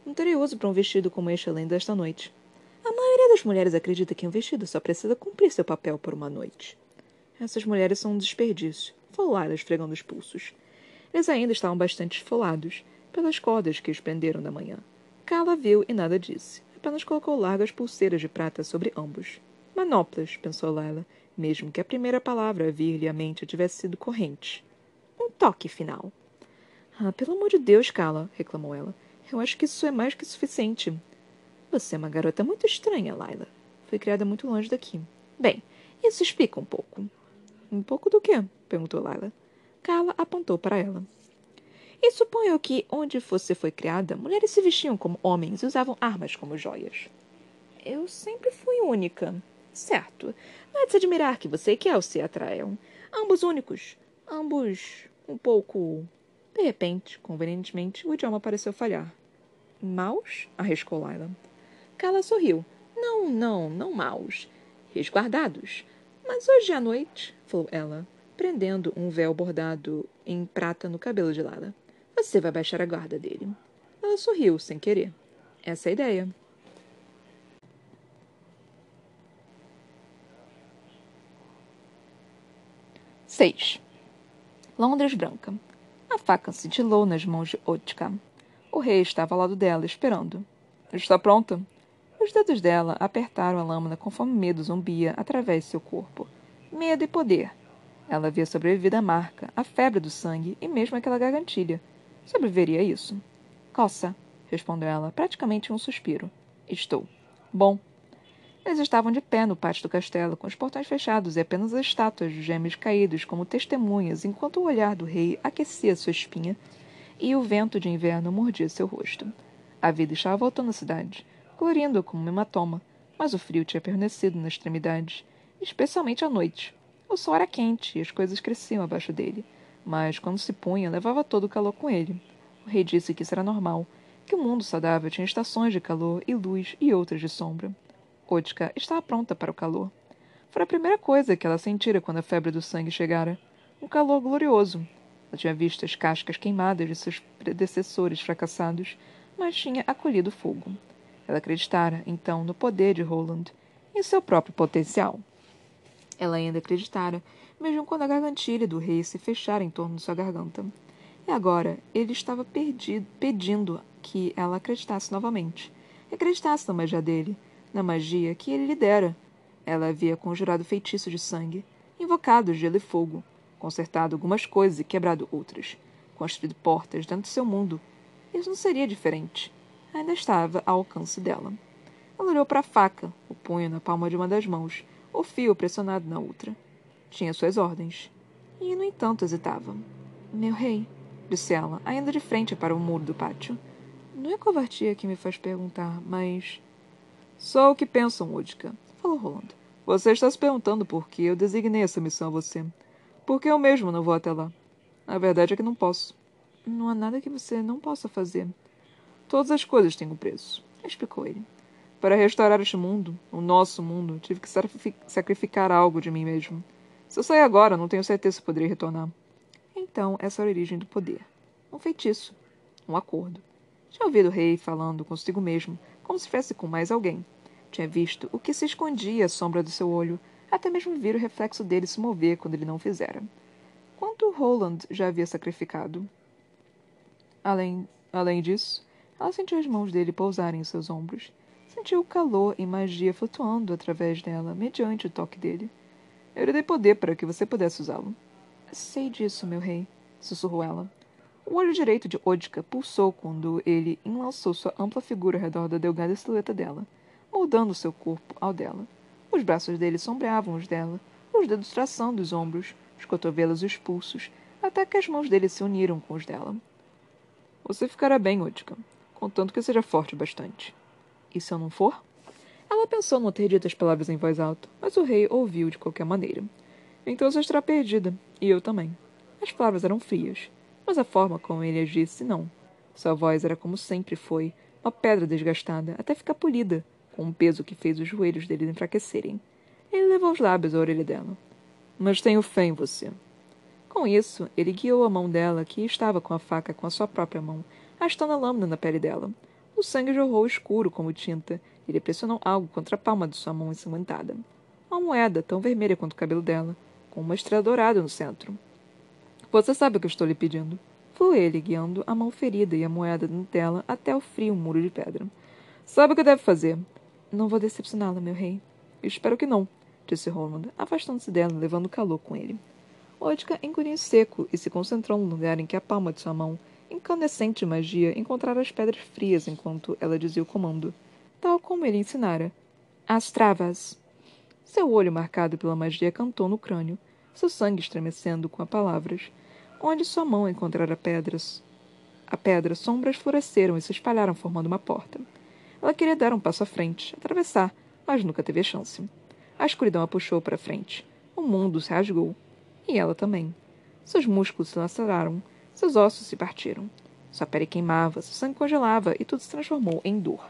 Não terei uso para um vestido como este além desta noite. A maioria das mulheres acredita que um vestido só precisa cumprir seu papel por uma noite. Essas mulheres são um desperdício, falou Lala, esfregando os pulsos. Eles ainda estavam bastante esfolados, pelas cordas que os prenderam da manhã. Kala viu e nada disse. Apenas colocou largas pulseiras de prata sobre ambos. Manoplas, pensou Lila, mesmo que a primeira palavra a vir-lhe à mente tivesse sido corrente. Um toque final. Ah, pelo amor de Deus, Cala, reclamou ela. Eu acho que isso é mais que suficiente. Você é uma garota muito estranha, Laila. Foi criada muito longe daqui. Bem, isso explica um pouco. Um pouco do quê? perguntou Laila. Carla apontou para ela. E suponho que, onde você foi criada, mulheres se vestiam como homens e usavam armas como joias. Eu sempre fui única. Certo. Não é de se admirar que você e Kel se atraiam. Ambos únicos. Ambos um pouco de repente, convenientemente, o idioma pareceu falhar. Maus? arriscou Laila. Kala sorriu. Não, não, não maus. Resguardados. Mas hoje à noite, falou ela, prendendo um véu bordado em prata no cabelo de Lala. Você vai baixar a guarda dele. Ela sorriu, sem querer. Essa é a ideia. Seis. Londres Branca. A faca cintilou nas mãos de Otka. O rei estava ao lado dela, esperando. Está pronta? Os dedos dela apertaram a lâmina conforme medo zombia através de seu corpo. Medo e poder. Ela havia sobrevivido à marca, à febre do sangue e mesmo àquela gargantilha. Sobreviveria isso? Coça, respondeu ela, praticamente um suspiro. Estou. Bom. Eles estavam de pé no pátio do castelo, com os portões fechados e apenas as estátuas de gêmeos caídos como testemunhas, enquanto o olhar do rei aquecia sua espinha e o vento de inverno mordia seu rosto. A vida estava voltando à cidade, colorindo-a como um hematoma, mas o frio tinha permanecido na extremidade, especialmente à noite. O sol era quente e as coisas cresciam abaixo dele, mas quando se punha, levava todo o calor com ele. O rei disse que isso era normal, que o mundo saudável tinha estações de calor e luz e outras de sombra. Otka estava pronta para o calor. Foi a primeira coisa que ela sentira quando a febre do sangue chegara. Um calor glorioso. Ela tinha visto as cascas queimadas de seus predecessores fracassados, mas tinha acolhido fogo. Ela acreditara, então, no poder de Roland em seu próprio potencial. Ela ainda acreditara, mesmo quando a gargantilha do rei se fechara em torno de sua garganta. E agora ele estava perdido, pedindo que ela acreditasse novamente. Acreditasse na magia dele, na magia que ele lhe dera. Ela havia conjurado feitiço de sangue. invocado gelo e fogo, consertado algumas coisas e quebrado outras, construído portas dentro do seu mundo. Isso não seria diferente. Ainda estava ao alcance dela. Ela olhou para a faca, o punho na palma de uma das mãos, o fio pressionado na outra. Tinha suas ordens. E, no entanto, hesitava. Meu rei, disse ela, ainda de frente para o muro do pátio. Não é covardia que me faz perguntar, mas. Só o que pensam, Udica, falou Roland. Você está se perguntando por que eu designei essa missão a você. Porque eu mesmo não vou até lá. A verdade é que não posso. Não há nada que você não possa fazer. Todas as coisas têm um preço, explicou ele. Para restaurar este mundo, o nosso mundo, tive que sacrificar algo de mim mesmo. Se eu sair agora, não tenho certeza se poderia retornar. Então, essa é a origem do poder. Um feitiço. Um acordo. Tinha ouvido o rei falando consigo mesmo, como se estivesse com mais alguém. Tinha visto o que se escondia à sombra do seu olho, até mesmo vir o reflexo dele se mover quando ele não fizera. Quanto Roland já havia sacrificado? Além, além disso, ela sentiu as mãos dele pousarem em seus ombros. Sentiu o calor e magia flutuando através dela, mediante o toque dele. Eu lhe dei poder para que você pudesse usá-lo. Sei disso, meu rei, sussurrou ela. O olho direito de Odka pulsou quando ele enlaçou sua ampla figura ao redor da delgada silhueta dela, moldando seu corpo ao dela. Os braços dele sombreavam os dela, os dedos traçando os ombros, os cotovelos e os pulsos, até que as mãos dele se uniram com os dela. Você ficará bem, Odka, contanto que seja forte bastante. E se eu não for? Ela pensou não ter dito as palavras em voz alta, mas o rei ouviu de qualquer maneira. Então você estará perdida, e eu também. As palavras eram frias, mas a forma como ele as disse, não. Sua voz era como sempre foi, uma pedra desgastada, até ficar polida, com um peso que fez os joelhos dele enfraquecerem. Ele levou os lábios à orelha dela. Mas tenho fé em você. Com isso, ele guiou a mão dela, que estava com a faca com a sua própria mão, arrastando a lâmina na pele dela. O sangue jorrou escuro como tinta. Ele pressionou algo contra a palma de sua mão ensanguentada. Uma moeda, tão vermelha quanto o cabelo dela, com uma estrela dourada no centro. Você sabe o que estou lhe pedindo. Foi ele, guiando a mão ferida e a moeda dela até o frio muro de pedra. Sabe o que deve fazer. Não vou decepcioná-la, meu rei. Espero que não, disse Roland, afastando-se dela, levando calor com ele. Odka engoliu seco e se concentrou no lugar em que a palma de sua mão, incandescente de magia, encontrara as pedras frias enquanto ela dizia o comando, tal como ele ensinara. As travas. Seu olho marcado pela magia cantou no crânio, seu sangue estremecendo com as palavras. Onde sua mão encontrara pedras. A pedra, sombras floresceram e se espalharam formando uma porta. Ela queria dar um passo à frente, atravessar, mas nunca teve a chance. A escuridão a puxou para frente. O mundo se rasgou. E ela também. Seus músculos se laceraram, seus ossos se partiram. Sua pele queimava, seu sangue congelava e tudo se transformou em dor.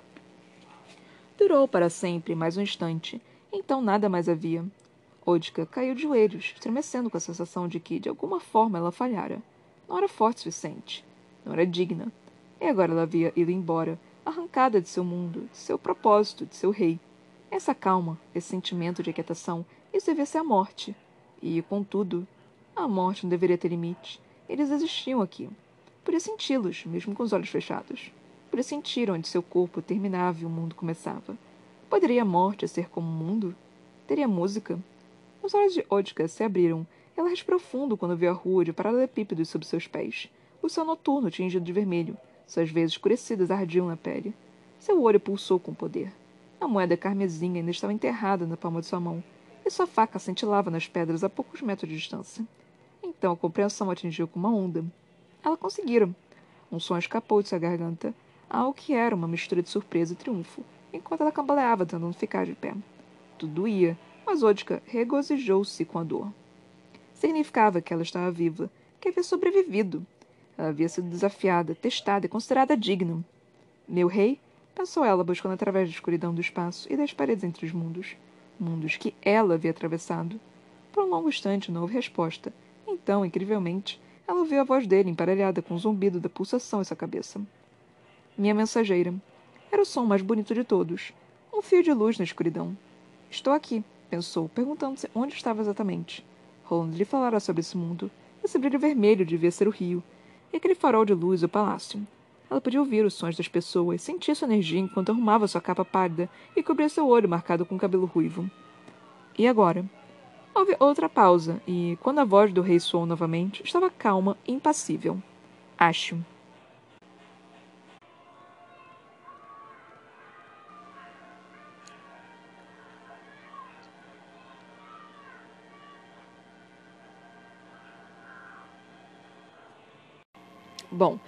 Durou para sempre mais um instante, então nada mais havia. Odka caiu de joelhos, estremecendo com a sensação de que, de alguma forma, ela falhara. Não era forte o suficiente. Não era digna. E agora ela havia ido embora, arrancada de seu mundo, de seu propósito, de seu rei. Essa calma, esse sentimento de aquietação, isso devia ser a morte. E, contudo, a morte não deveria ter limite. Eles existiam aqui. Podia senti-los, mesmo com os olhos fechados. Podia sentir onde seu corpo terminava e o mundo começava. Poderia a morte ser como o mundo? Teria música? Os olhos de Odka se abriram. Ela respirou fundo quando viu a rua de paralelepípedos sob seus pés. O céu noturno tingido de vermelho. Suas veias escurecidas ardiam na pele. Seu olho pulsou com poder. A moeda carmesim ainda estava enterrada na palma de sua mão, e sua faca cintilava nas pedras a poucos metros de distância. Então a compreensão atingiu com uma onda. Ela conseguira. Um som escapou de sua garganta, algo que era uma mistura de surpresa e triunfo, enquanto ela cambaleava tentando ficar de pé. Tudo doía, mas Odka regozijou-se com a dor. Significava que ela estava viva, que havia sobrevivido, ela havia sido desafiada, testada e considerada digna. Meu rei? Pensou ela, buscando através da escuridão do espaço e das paredes entre os mundos. Mundos que ela havia atravessado. Por um longo instante não houve resposta. Então, incrivelmente, ela ouviu a voz dele emparelhada com o zumbido da pulsação em sua cabeça. Minha mensageira. Era o som mais bonito de todos. Um fio de luz na escuridão. Estou aqui, pensou, perguntando-se onde estava exatamente. Roland lhe falara sobre esse mundo. Esse brilho vermelho devia ser o rio, e aquele farol de luz o palácio. Ela podia ouvir os sons das pessoas, sentir sua energia enquanto arrumava sua capa pálida e cobria seu olho marcado com cabelo ruivo. E agora? Houve outra pausa, e quando a voz do rei soou novamente, estava calma e impassível. Acho. Bom,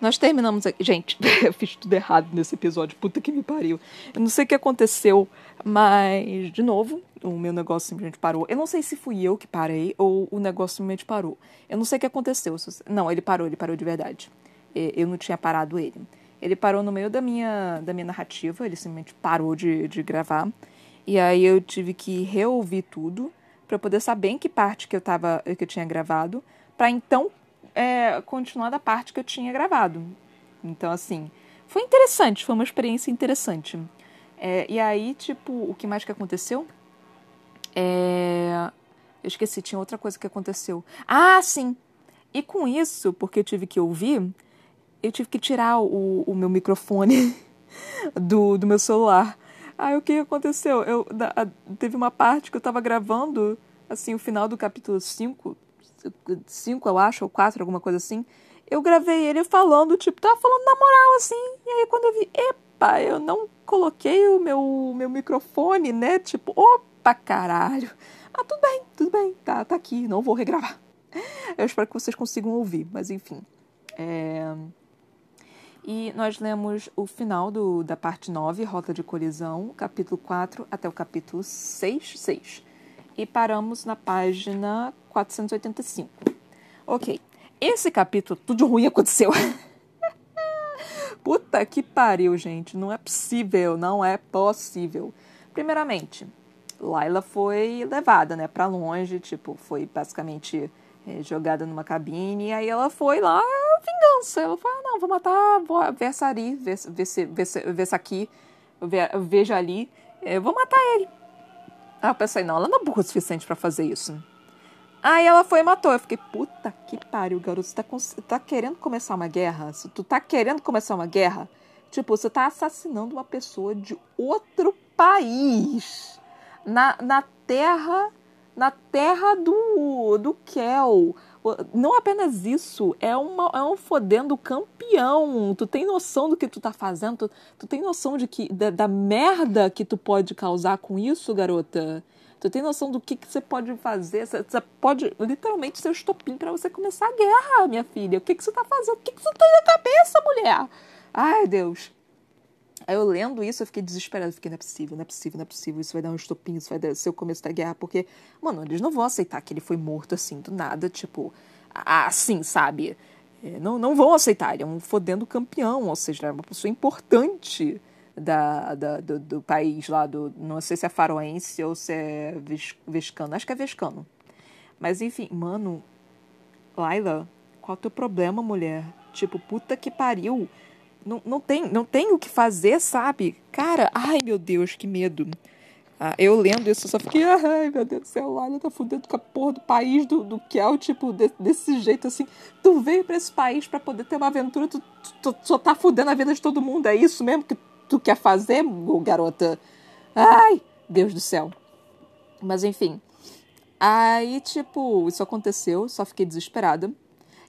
nós terminamos aqui. Gente, eu fiz tudo errado nesse episódio. Puta que me pariu. Eu não sei o que aconteceu, mas, de novo, o meu negócio simplesmente parou. Eu não sei se fui eu que parei ou o negócio simplesmente parou. Eu não sei o que aconteceu. Não, ele parou, ele parou de verdade. Eu não tinha parado ele. Ele parou no meio da minha, da minha narrativa, ele simplesmente parou de, de gravar. E aí eu tive que reouvir tudo para poder saber em que parte que eu tava, que eu tinha gravado, para então é, continuar da parte que eu tinha gravado. Então, assim, foi interessante, foi uma experiência interessante. É, e aí, tipo, o que mais que aconteceu? É... Eu esqueci, tinha outra coisa que aconteceu. Ah, sim! E com isso, porque eu tive que ouvir, eu tive que tirar o, o meu microfone do, do meu celular. Aí o que aconteceu? Eu, da, teve uma parte que eu tava gravando, assim, o final do capítulo 5, 5, eu acho, ou 4, alguma coisa assim. Eu gravei ele falando, tipo, tava falando na moral, assim. E aí quando eu vi, epa, eu não coloquei o meu, meu microfone, né? Tipo, opa, caralho. Ah, tudo bem, tudo bem, tá, tá aqui, não vou regravar. Eu espero que vocês consigam ouvir, mas enfim. É... E nós lemos o final do, da parte 9, Rota de Colisão, capítulo 4 até o capítulo 6, 6. E paramos na página 485. Ok. Esse capítulo, tudo ruim aconteceu. Puta que pariu, gente. Não é possível, não é possível. Primeiramente, Laila foi levada, né, para longe, tipo, foi basicamente é, jogada numa cabine, e aí ela foi lá, vingança. Ela falou, ah, não, vou matar, vou ver essa ali, ver, ver, ver, ver essa aqui, veja ali, é, vou matar ele. Aí eu pensei, não, ela não é burra o suficiente para fazer isso. Aí ela foi e matou. Eu fiquei, puta que pariu, garoto. Você tá, tá querendo começar uma guerra? Se tu tá querendo começar uma guerra, tipo, você tá assassinando uma pessoa de outro país. Na, na terra. Na terra do, do Kel. Não apenas isso, é, uma, é um fodendo campeão. Tu tem noção do que tu tá fazendo? Tu, tu tem noção de que da, da merda que tu pode causar com isso, garota? Tu tem noção do que, que você pode fazer? Você, pode literalmente ser o estopim para você começar a guerra, minha filha. O que, que você tá fazendo? O que, que você tem na cabeça, mulher? Ai, Deus. Aí eu lendo isso, eu fiquei desesperada. Fiquei, não é possível, não é possível, não é possível. Isso vai dar um estopim, isso vai ser o começo da guerra. Porque, mano, eles não vão aceitar que ele foi morto assim, do nada, tipo, assim, sabe? É, não, não vão aceitar. Ele é um fodendo campeão, ou seja, é uma pessoa importante da, da do, do, país lá, do, não sei se é faroense ou se é vescano, acho que é vescano. Mas enfim, mano, Laila, qual é o teu problema, mulher? Tipo, puta que pariu. Não, não, tem, não tem o que fazer, sabe? Cara, ai meu Deus, que medo. Ah, eu lendo isso, eu só fiquei, ai meu Deus do céu, Laila tá fudendo com a porra do país do, do Kel, tipo, de, desse jeito assim. Tu veio pra esse país para poder ter uma aventura, tu, tu, tu, só tá fudendo a vida de todo mundo, é isso mesmo que tu quer fazer, garota? Ai, Deus do céu. Mas enfim. Aí, tipo, isso aconteceu, só fiquei desesperada.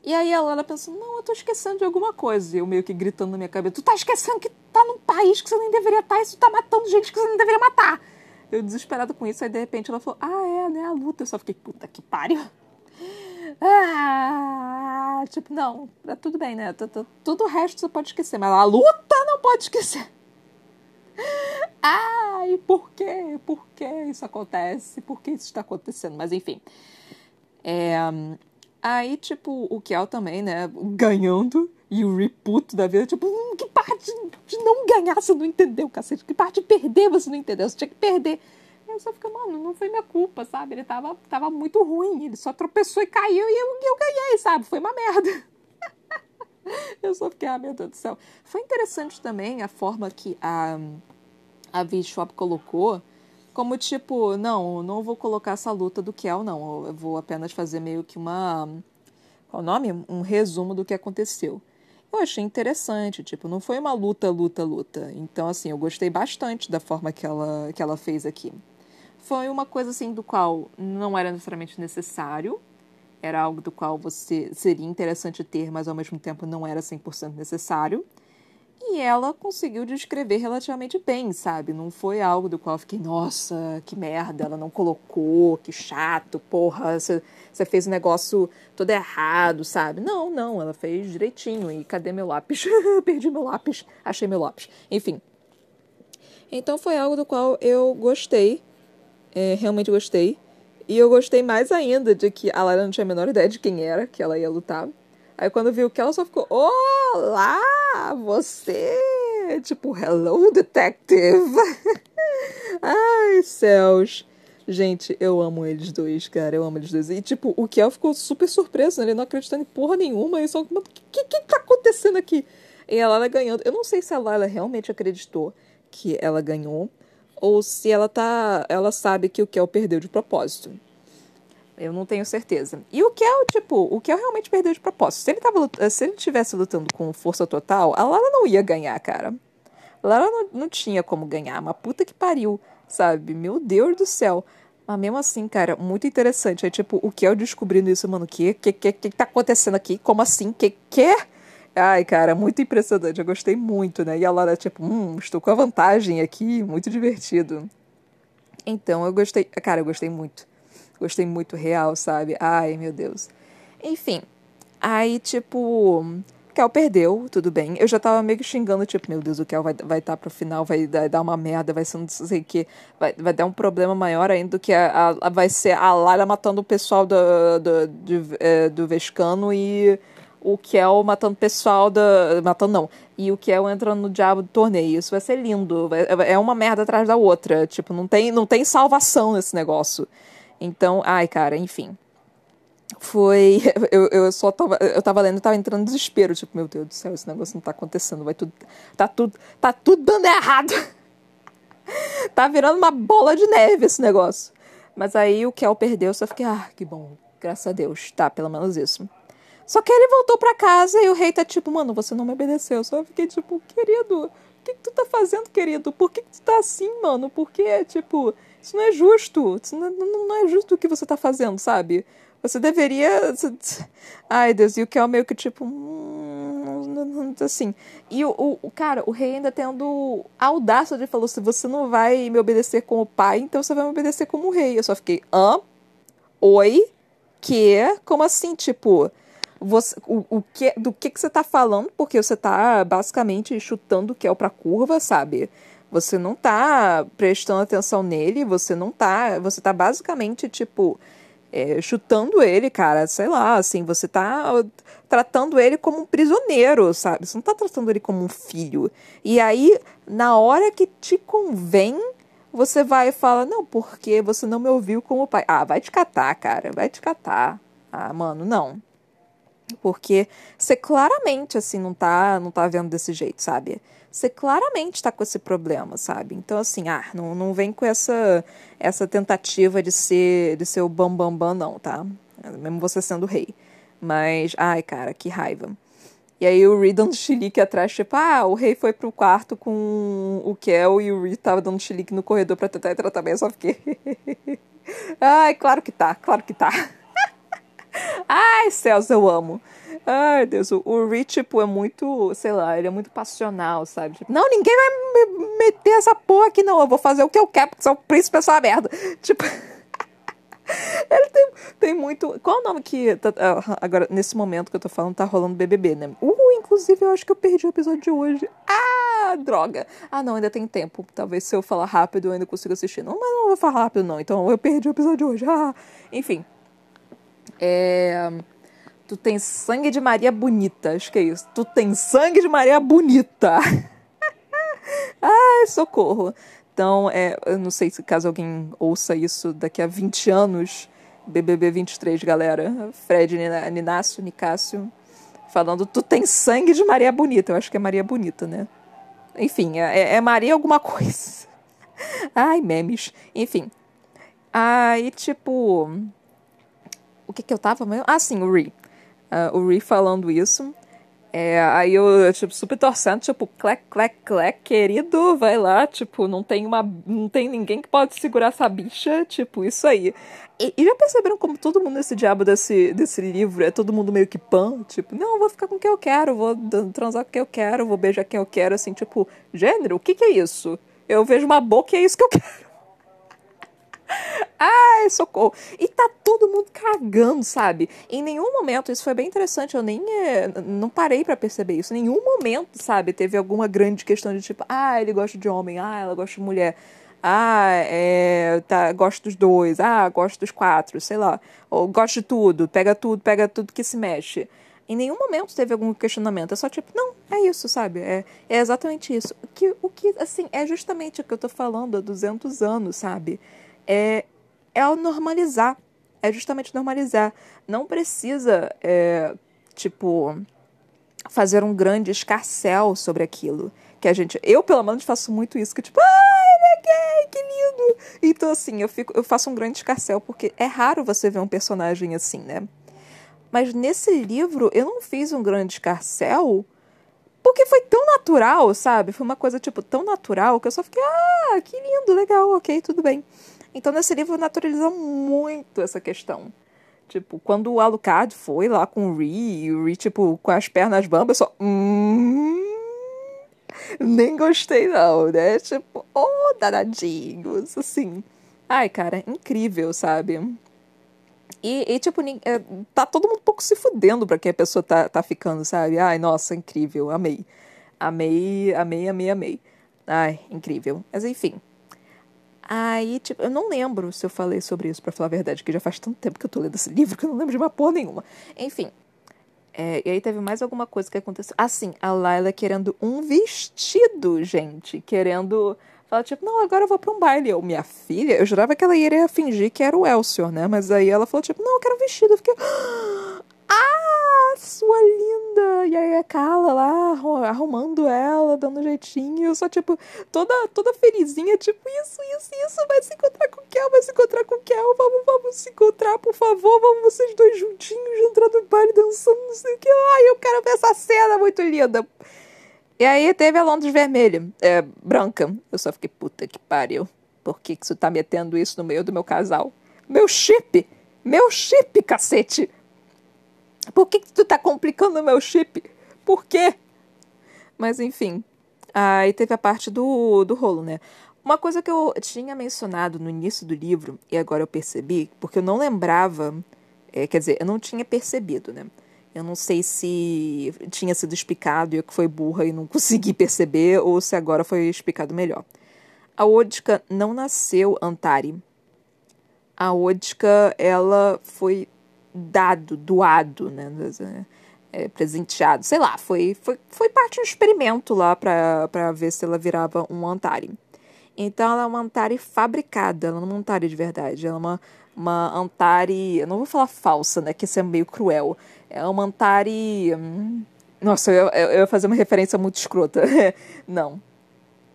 E aí ela, ela pensou, não, eu tô esquecendo de alguma coisa. E eu meio que gritando na minha cabeça, tu tá esquecendo que tá num país que você nem deveria estar tá, e tu tá matando gente que você não deveria matar. Eu desesperada com isso, aí de repente ela falou, ah, é, né, a luta. Eu só fiquei, puta que pariu. Ah, tipo, não, tá tudo bem, né? Tudo o resto você pode esquecer, mas a luta não pode esquecer. Ai, por quê? Por que isso acontece? Por que isso está acontecendo? Mas enfim. É, aí, tipo, o Kel também, né, ganhando, e o reputo da vida, tipo, hum, que parte de não ganhar você não entendeu, cacete? Que parte de perder você não entendeu? Você tinha que perder. Aí eu só fico, mano, não foi minha culpa, sabe? Ele tava, tava muito ruim, ele só tropeçou e caiu e eu, eu ganhei, sabe? Foi uma merda. Eu só fiquei, ah, meu Deus do céu. Foi interessante também a forma que a, a V-Shop colocou, como tipo, não, não vou colocar essa luta do Kel, não. Eu vou apenas fazer meio que uma. Qual o nome? Um resumo do que aconteceu. Eu achei interessante, tipo, não foi uma luta, luta, luta. Então, assim, eu gostei bastante da forma que ela, que ela fez aqui. foi uma coisa assim do qual não era necessariamente necessário, era algo do qual você seria interessante ter, mas ao mesmo tempo não era 100% necessário. E ela conseguiu descrever relativamente bem, sabe? Não foi algo do qual eu fiquei, nossa, que merda, ela não colocou, que chato, porra, você, fez o um negócio todo errado, sabe? Não, não, ela fez direitinho. E cadê meu lápis? Perdi meu lápis, achei meu lápis. Enfim. Então foi algo do qual eu gostei, é, realmente gostei. E eu gostei mais ainda de que a Lara não tinha a menor ideia de quem era que ela ia lutar. Aí quando viu que ela só ficou, olá, você! Tipo, hello, detective! Ai, céus! Gente, eu amo eles dois, cara. Eu amo eles dois. E, tipo, o Kel ficou super surpreso, né? Ele não acreditando em porra nenhuma. E só, o que, que tá acontecendo aqui? E a Lara ganhando. Eu não sei se a Lara realmente acreditou que ela ganhou. Ou se ela tá. Ela sabe que o Kel perdeu de propósito. Eu não tenho certeza. E o Kel, tipo, o Kel realmente perdeu de propósito. Se ele, tava, se ele tivesse lutando com força total, a Lara não ia ganhar, cara. A Lara não, não tinha como ganhar. Uma puta que pariu, sabe? Meu Deus do céu. Mas mesmo assim, cara, muito interessante. Aí, tipo, o Kel descobrindo isso, mano, o que, que, que, que tá acontecendo aqui? Como assim? Que, que? Ai, cara, muito impressionante. Eu gostei muito, né? E a Lara, tipo, hum, estou com a vantagem aqui. Muito divertido. Então, eu gostei. Cara, eu gostei muito. Gostei muito real, sabe? Ai, meu Deus. Enfim. Aí, tipo. Kel perdeu, tudo bem. Eu já tava meio que xingando, tipo, meu Deus, o Kel vai estar vai tá pro final, vai dar uma merda, vai ser não sei que. Vai, vai dar um problema maior ainda do que a, a, vai ser a Lara matando o pessoal do, do, do, é, do Vescano e o Kel matando o pessoal da. Matando não. E o Kel entrando no diabo do torneio. Isso vai ser lindo. É uma merda atrás da outra. Tipo, não tem, não tem salvação nesse negócio. Então, ai, cara, enfim. Foi. Eu, eu só tava. Eu tava lendo tava entrando em desespero. Tipo, meu Deus do céu, esse negócio não tá acontecendo. Vai tudo. Tá tudo. Tá tudo dando errado. tá virando uma bola de neve esse negócio. Mas aí o Kel perdeu, só fiquei, ah, que bom. Graças a Deus. Tá, pelo menos isso. Só que ele voltou pra casa e o rei tá tipo, mano, você não me obedeceu. Só fiquei tipo, querido, o que, que tu tá fazendo, querido? Por que, que tu tá assim, mano? Porque, tipo, isso não é justo. Isso não, não, é justo o que você tá fazendo, sabe? Você deveria. Ai, Deus, e o Kel meio que tipo. Hum, assim. E o, o, cara, o rei ainda tendo audácia de falar: se você não vai me obedecer como pai, então você vai me obedecer como rei. Eu só fiquei: hã? Oi? Que? Como assim? Tipo. Você, o, o que, do que, que você tá falando? Porque você tá basicamente chutando o Kel pra curva, sabe? Você não tá prestando atenção nele, você não tá. Você tá basicamente, tipo, é, chutando ele, cara, sei lá, assim, você tá tratando ele como um prisioneiro, sabe? Você não tá tratando ele como um filho. E aí, na hora que te convém, você vai e fala, não, porque você não me ouviu como pai. Ah, vai te catar, cara, vai te catar. Ah, mano, não. Porque você claramente, assim, não tá, não tá vendo desse jeito, sabe? Você claramente está com esse problema, sabe? Então, assim, ah, não, não vem com essa essa tentativa de ser, de ser o bambambam, bam, bam, não, tá? Mesmo você sendo rei. Mas, ai, cara, que raiva. E aí o Reed dando chilique atrás, tipo, ah, o rei foi pro quarto com o Kel e o Reed tava dando chilique no corredor pra tentar entrar também, só fiquei... ai, claro que tá, claro que tá. ai, céus, eu amo. Ai, Deus, o, o Rich, tipo, é muito, sei lá, ele é muito passional, sabe? Tipo, não, ninguém vai me meter essa porra aqui, não. Eu vou fazer o que eu quero, porque sou o príncipe, essa merda. Tipo. Ele tem, tem muito. Qual é o nome que. Tá, ah, agora, nesse momento que eu tô falando, tá rolando BBB, né? Uh, inclusive, eu acho que eu perdi o episódio de hoje. Ah, droga. Ah, não, ainda tem tempo. Talvez se eu falar rápido eu ainda consiga assistir. Não, mas não vou falar rápido, não. Então eu perdi o episódio de hoje. Ah, enfim. É. Tu tem sangue de Maria bonita. Acho que é isso. Tu tem sangue de Maria bonita. Ai, socorro. Então, é, eu não sei se caso alguém ouça isso daqui a 20 anos, BBB 23, galera. Fred, Ninácio, Nicásio, falando, tu tem sangue de Maria Bonita. Eu acho que é Maria Bonita, né? Enfim, é, é Maria alguma coisa. Ai, memes. Enfim. Aí, tipo. O que que eu tava? Ah, sim, o Ri uh, o Ree falando isso. É, aí eu, tipo, super torcendo, tipo, clec, clec, clec, querido, vai lá, tipo, não tem uma. Não tem ninguém que pode segurar essa bicha, tipo, isso aí. E, e já perceberam como todo mundo nesse diabo desse, desse livro é todo mundo meio que pan? Tipo, não, vou ficar com quem eu quero, vou transar com quem eu quero, vou beijar quem eu quero, assim, tipo, gênero, o que que é isso? Eu vejo uma boca e é isso que eu quero. Ai, socorro. E tá todo mundo cagando, sabe? Em nenhum momento, isso foi bem interessante, eu nem é, não parei para perceber isso. Em nenhum momento, sabe, teve alguma grande questão de tipo, ah, ele gosta de homem, ah, ela gosta de mulher. Ah, é, tá, gosto dos dois, ah, gosto dos quatro, sei lá. Ou gosto de tudo, pega tudo, pega tudo que se mexe. Em nenhum momento teve algum questionamento. É só tipo, não, é isso, sabe? É, é exatamente isso. O que, o que, assim, é justamente o que eu tô falando há 200 anos, sabe? É, é o normalizar. É justamente normalizar. Não precisa, é, tipo, fazer um grande escarcel sobre aquilo. Que a gente. Eu, pelo menos, faço muito isso, que tipo, ah, ele é gay, que lindo! Então, assim, eu, fico, eu faço um grande escarcel, porque é raro você ver um personagem assim, né? Mas nesse livro, eu não fiz um grande escarcel porque foi tão natural, sabe? Foi uma coisa, tipo, tão natural que eu só fiquei, ah, que lindo, legal, ok, tudo bem. Então, nesse livro, naturaliza muito essa questão. Tipo, quando o Alucard foi lá com o Ree, e o Ree, tipo, com as pernas bambas, só. Hum, nem gostei, não, né? Tipo, oh, danadinhos, assim. Ai, cara, incrível, sabe? E, e, tipo, é, tá todo mundo um pouco se fudendo pra quem a pessoa tá, tá ficando, sabe? Ai, nossa, incrível, amei. Amei, amei, amei, amei. Ai, incrível. Mas enfim. Aí, tipo, eu não lembro se eu falei sobre isso, para falar a verdade, que já faz tanto tempo que eu tô lendo esse livro que eu não lembro de uma porra nenhuma. Enfim. É, e aí teve mais alguma coisa que aconteceu. Ah, sim, a Laila querendo um vestido, gente. Querendo. Fala, tipo, não, agora eu vou pra um baile. Eu, minha filha, eu jurava que ela iria fingir que era o Elcio, né? Mas aí ela falou, tipo, não, eu quero um vestido. Eu fiquei. Ah, sua linda! E aí a Carla lá arrumando ela, dando um jeitinho. Eu só, tipo, toda, toda felizinha, tipo, isso, isso, isso. Vai se encontrar com o Kel, vai se encontrar com o Kel. Vamos, vamos se encontrar, por favor. Vamos vocês dois juntinhos entrar no baile dançando, não sei o que. Ai, eu quero ver essa cena muito linda. E aí teve a Londres vermelha, é, branca. Eu só fiquei, puta que pariu. Por que, que você tá metendo isso no meio do meu casal? Meu chip! Meu chip, cacete! Por que, que tu tá complicando o meu chip? Por quê? Mas enfim. Aí teve a parte do, do rolo, né? Uma coisa que eu tinha mencionado no início do livro, e agora eu percebi, porque eu não lembrava, é, quer dizer, eu não tinha percebido, né? Eu não sei se tinha sido explicado e eu que foi burra e não consegui perceber, ou se agora foi explicado melhor. A Odica não nasceu Antari. A Odica, ela foi dado, doado, né? É, presenteado, sei lá, foi, foi, foi parte de um experimento lá para ver se ela virava um Antari. Então ela é uma Antari fabricada, ela não é uma Antari de verdade, ela é uma, uma Antari, eu não vou falar falsa, né, que isso é meio cruel, é uma Antari, hum, nossa, eu, eu, eu ia fazer uma referência muito escrota, não,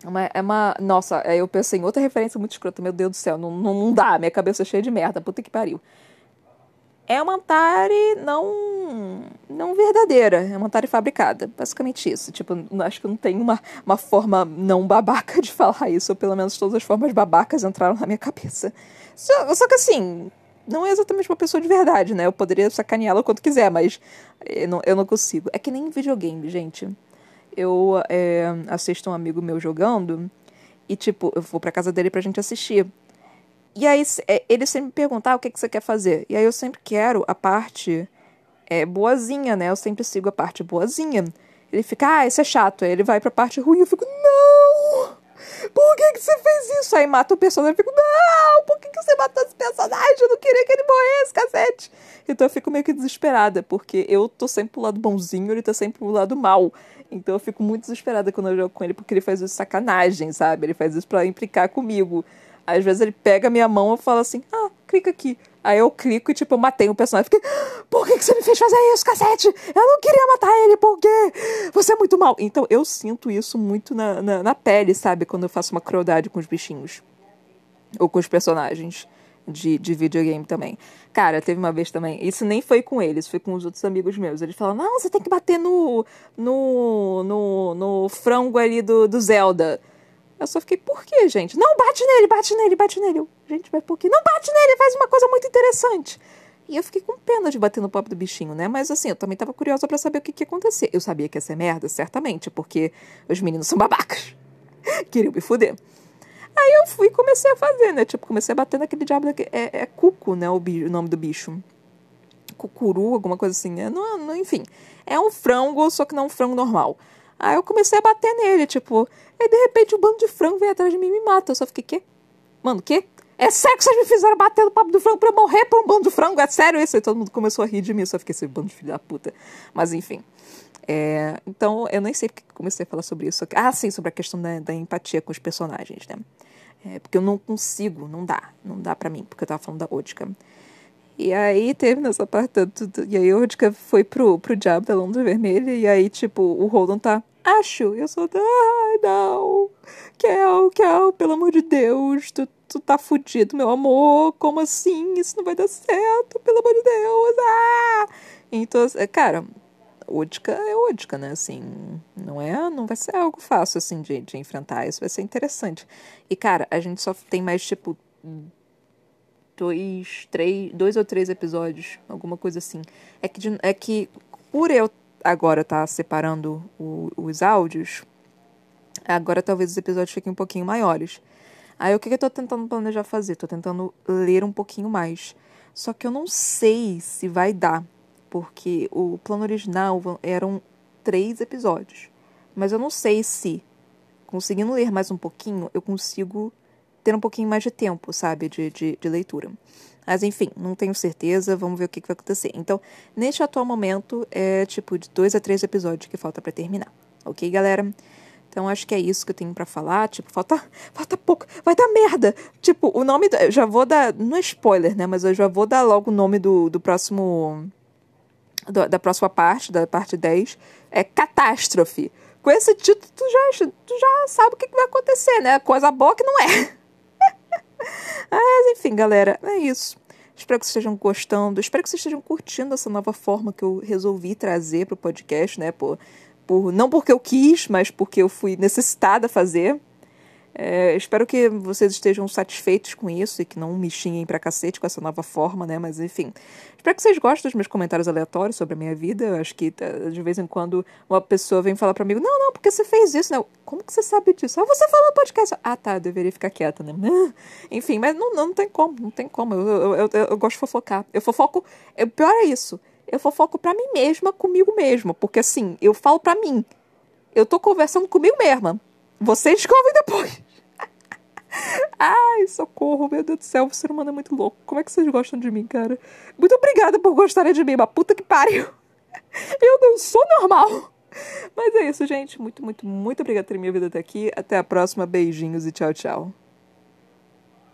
é uma, é uma. Nossa, eu pensei em outra referência muito escrota. Meu Deus do céu, não, não, não dá. Minha cabeça é cheia de merda. Puta que pariu é uma Antari não não verdadeira, é uma Antari fabricada, basicamente isso. Tipo, acho que não tem uma, uma forma não babaca de falar isso, ou pelo menos todas as formas babacas entraram na minha cabeça. Só, só que assim, não é exatamente uma pessoa de verdade, né? Eu poderia sacaneá-la quanto quiser, mas eu não, eu não consigo. É que nem videogame, gente. Eu é, assisto um amigo meu jogando e, tipo, eu vou pra casa dele pra gente assistir. E aí é, ele sempre me pergunta, ah, o que, que você quer fazer? E aí eu sempre quero a parte é, boazinha, né? Eu sempre sigo a parte boazinha. Ele fica, ah, isso é chato. Aí ele vai pra parte ruim. Eu fico, não! Por que, que você fez isso? Aí mata o personagem. Eu fico, não! Por que, que você matou esse personagem? Eu não queria que ele morresse, cacete! Então eu fico meio que desesperada, porque eu tô sempre pro lado bonzinho, ele tá sempre pro lado mal. Então eu fico muito desesperada quando eu jogo com ele, porque ele faz isso sacanagem, sabe? Ele faz isso pra implicar comigo. Às vezes ele pega a minha mão e fala assim: ah, clica aqui. Aí eu clico e, tipo, eu matei o um personagem. Fiquei, por que, que você me fez fazer isso, cacete? Eu não queria matar ele, por quê? Você é muito mal. Então eu sinto isso muito na, na, na pele, sabe? Quando eu faço uma crueldade com os bichinhos. Ou com os personagens. de, de videogame também. Cara, teve uma vez também, isso nem foi com eles, foi com os outros amigos meus. Eles falaram, não, você tem que bater no, no, no, no frango ali do, do Zelda. Eu só fiquei, por quê, gente? Não, bate nele, bate nele, bate nele. Eu, gente, mas por quê? Não bate nele, faz uma coisa muito interessante. E eu fiquei com pena de bater no pop do bichinho, né? Mas assim, eu também tava curiosa para saber o que, que ia acontecer. Eu sabia que ia ser merda, certamente, porque os meninos são babacas. Queriam me fuder. Aí eu fui e comecei a fazer, né? Tipo, comecei a bater naquele diabo daquele. É, é cuco, né? O, bicho, o nome do bicho. Cucuru, alguma coisa assim. É, não, não, enfim. É um frango, só que não um frango normal. Aí eu comecei a bater nele, tipo. Aí de repente o um bando de frango vem atrás de mim e me mata. Eu só fiquei, quê? Mano, quê? É sério que vocês me fizeram bater no papo do frango pra morrer por um bando de frango? É sério isso? E todo mundo começou a rir de mim. Eu só fiquei esse bando de filho da puta. Mas enfim. É, então, eu nem sei porque comecei a falar sobre isso. Ah, sim, sobre a questão da, da empatia com os personagens, né? É, porque eu não consigo, não dá. Não dá pra mim, porque eu tava falando da Odka. E aí teve nessa parte. E aí a Odka foi pro, pro diabo da Londres Vermelha. E aí, tipo, o Holden tá. Acho, eu sou. Ai, não. Kel, Kel, pelo amor de Deus, tu, tu tá fudido, meu amor. Como assim? Isso não vai dar certo, pelo amor de Deus. Ah! Então, é, cara, Odica é Odica, né? Assim, não é, não vai ser algo fácil assim de, de enfrentar. Isso vai ser interessante. E cara, a gente só tem mais tipo dois, três, dois ou três episódios, alguma coisa assim. É que é que por eu agora estar tá separando o, os áudios, agora talvez os episódios fiquem um pouquinho maiores. Aí o que, que eu tô tentando planejar fazer? Tô tentando ler um pouquinho mais. Só que eu não sei se vai dar porque o plano original eram três episódios. Mas eu não sei se, conseguindo ler mais um pouquinho, eu consigo ter um pouquinho mais de tempo, sabe, de, de, de leitura. Mas enfim, não tenho certeza, vamos ver o que, que vai acontecer. Então, neste atual momento, é tipo de dois a três episódios que falta para terminar. Ok, galera? Então acho que é isso que eu tenho para falar. Tipo, falta, falta pouco. Vai dar merda. Tipo, o nome. Do, já vou dar. Não é spoiler, né? Mas eu já vou dar logo o nome do, do próximo da próxima parte, da parte 10, é Catástrofe. Com esse título, tu já, tu já sabe o que, vai acontecer, né? Coisa boa que não é. Mas, enfim, galera, é isso. Espero que vocês estejam gostando. Espero que vocês estejam curtindo essa nova forma que eu resolvi trazer para o podcast, né? Por, por, não porque eu quis, mas porque eu fui necessitada a fazer. É, espero que vocês estejam satisfeitos com isso e que não me xinguem pra cacete com essa nova forma, né? Mas enfim. Espero que vocês gostem dos meus comentários aleatórios sobre a minha vida. Eu acho que tá, de vez em quando uma pessoa vem falar pra mim: Não, não, porque você fez isso, né? Como que você sabe disso? Ah, você falou no podcast. Ah, tá, eu deveria ficar quieta, né? enfim, mas não, não, não tem como, não tem como. Eu, eu, eu, eu gosto de fofocar. Eu fofoco. O pior é isso. Eu fofoco pra mim mesma, comigo mesma. Porque assim, eu falo pra mim. Eu tô conversando comigo mesma. Vocês descobrem depois. Ai, socorro, meu Deus do céu, o ser humano é muito louco. Como é que vocês gostam de mim, cara? Muito obrigada por gostarem de mim, mas puta que pariu. Eu não sou normal. Mas é isso, gente. Muito, muito, muito obrigada por ter minha vida até aqui. Até a próxima. Beijinhos e tchau, tchau.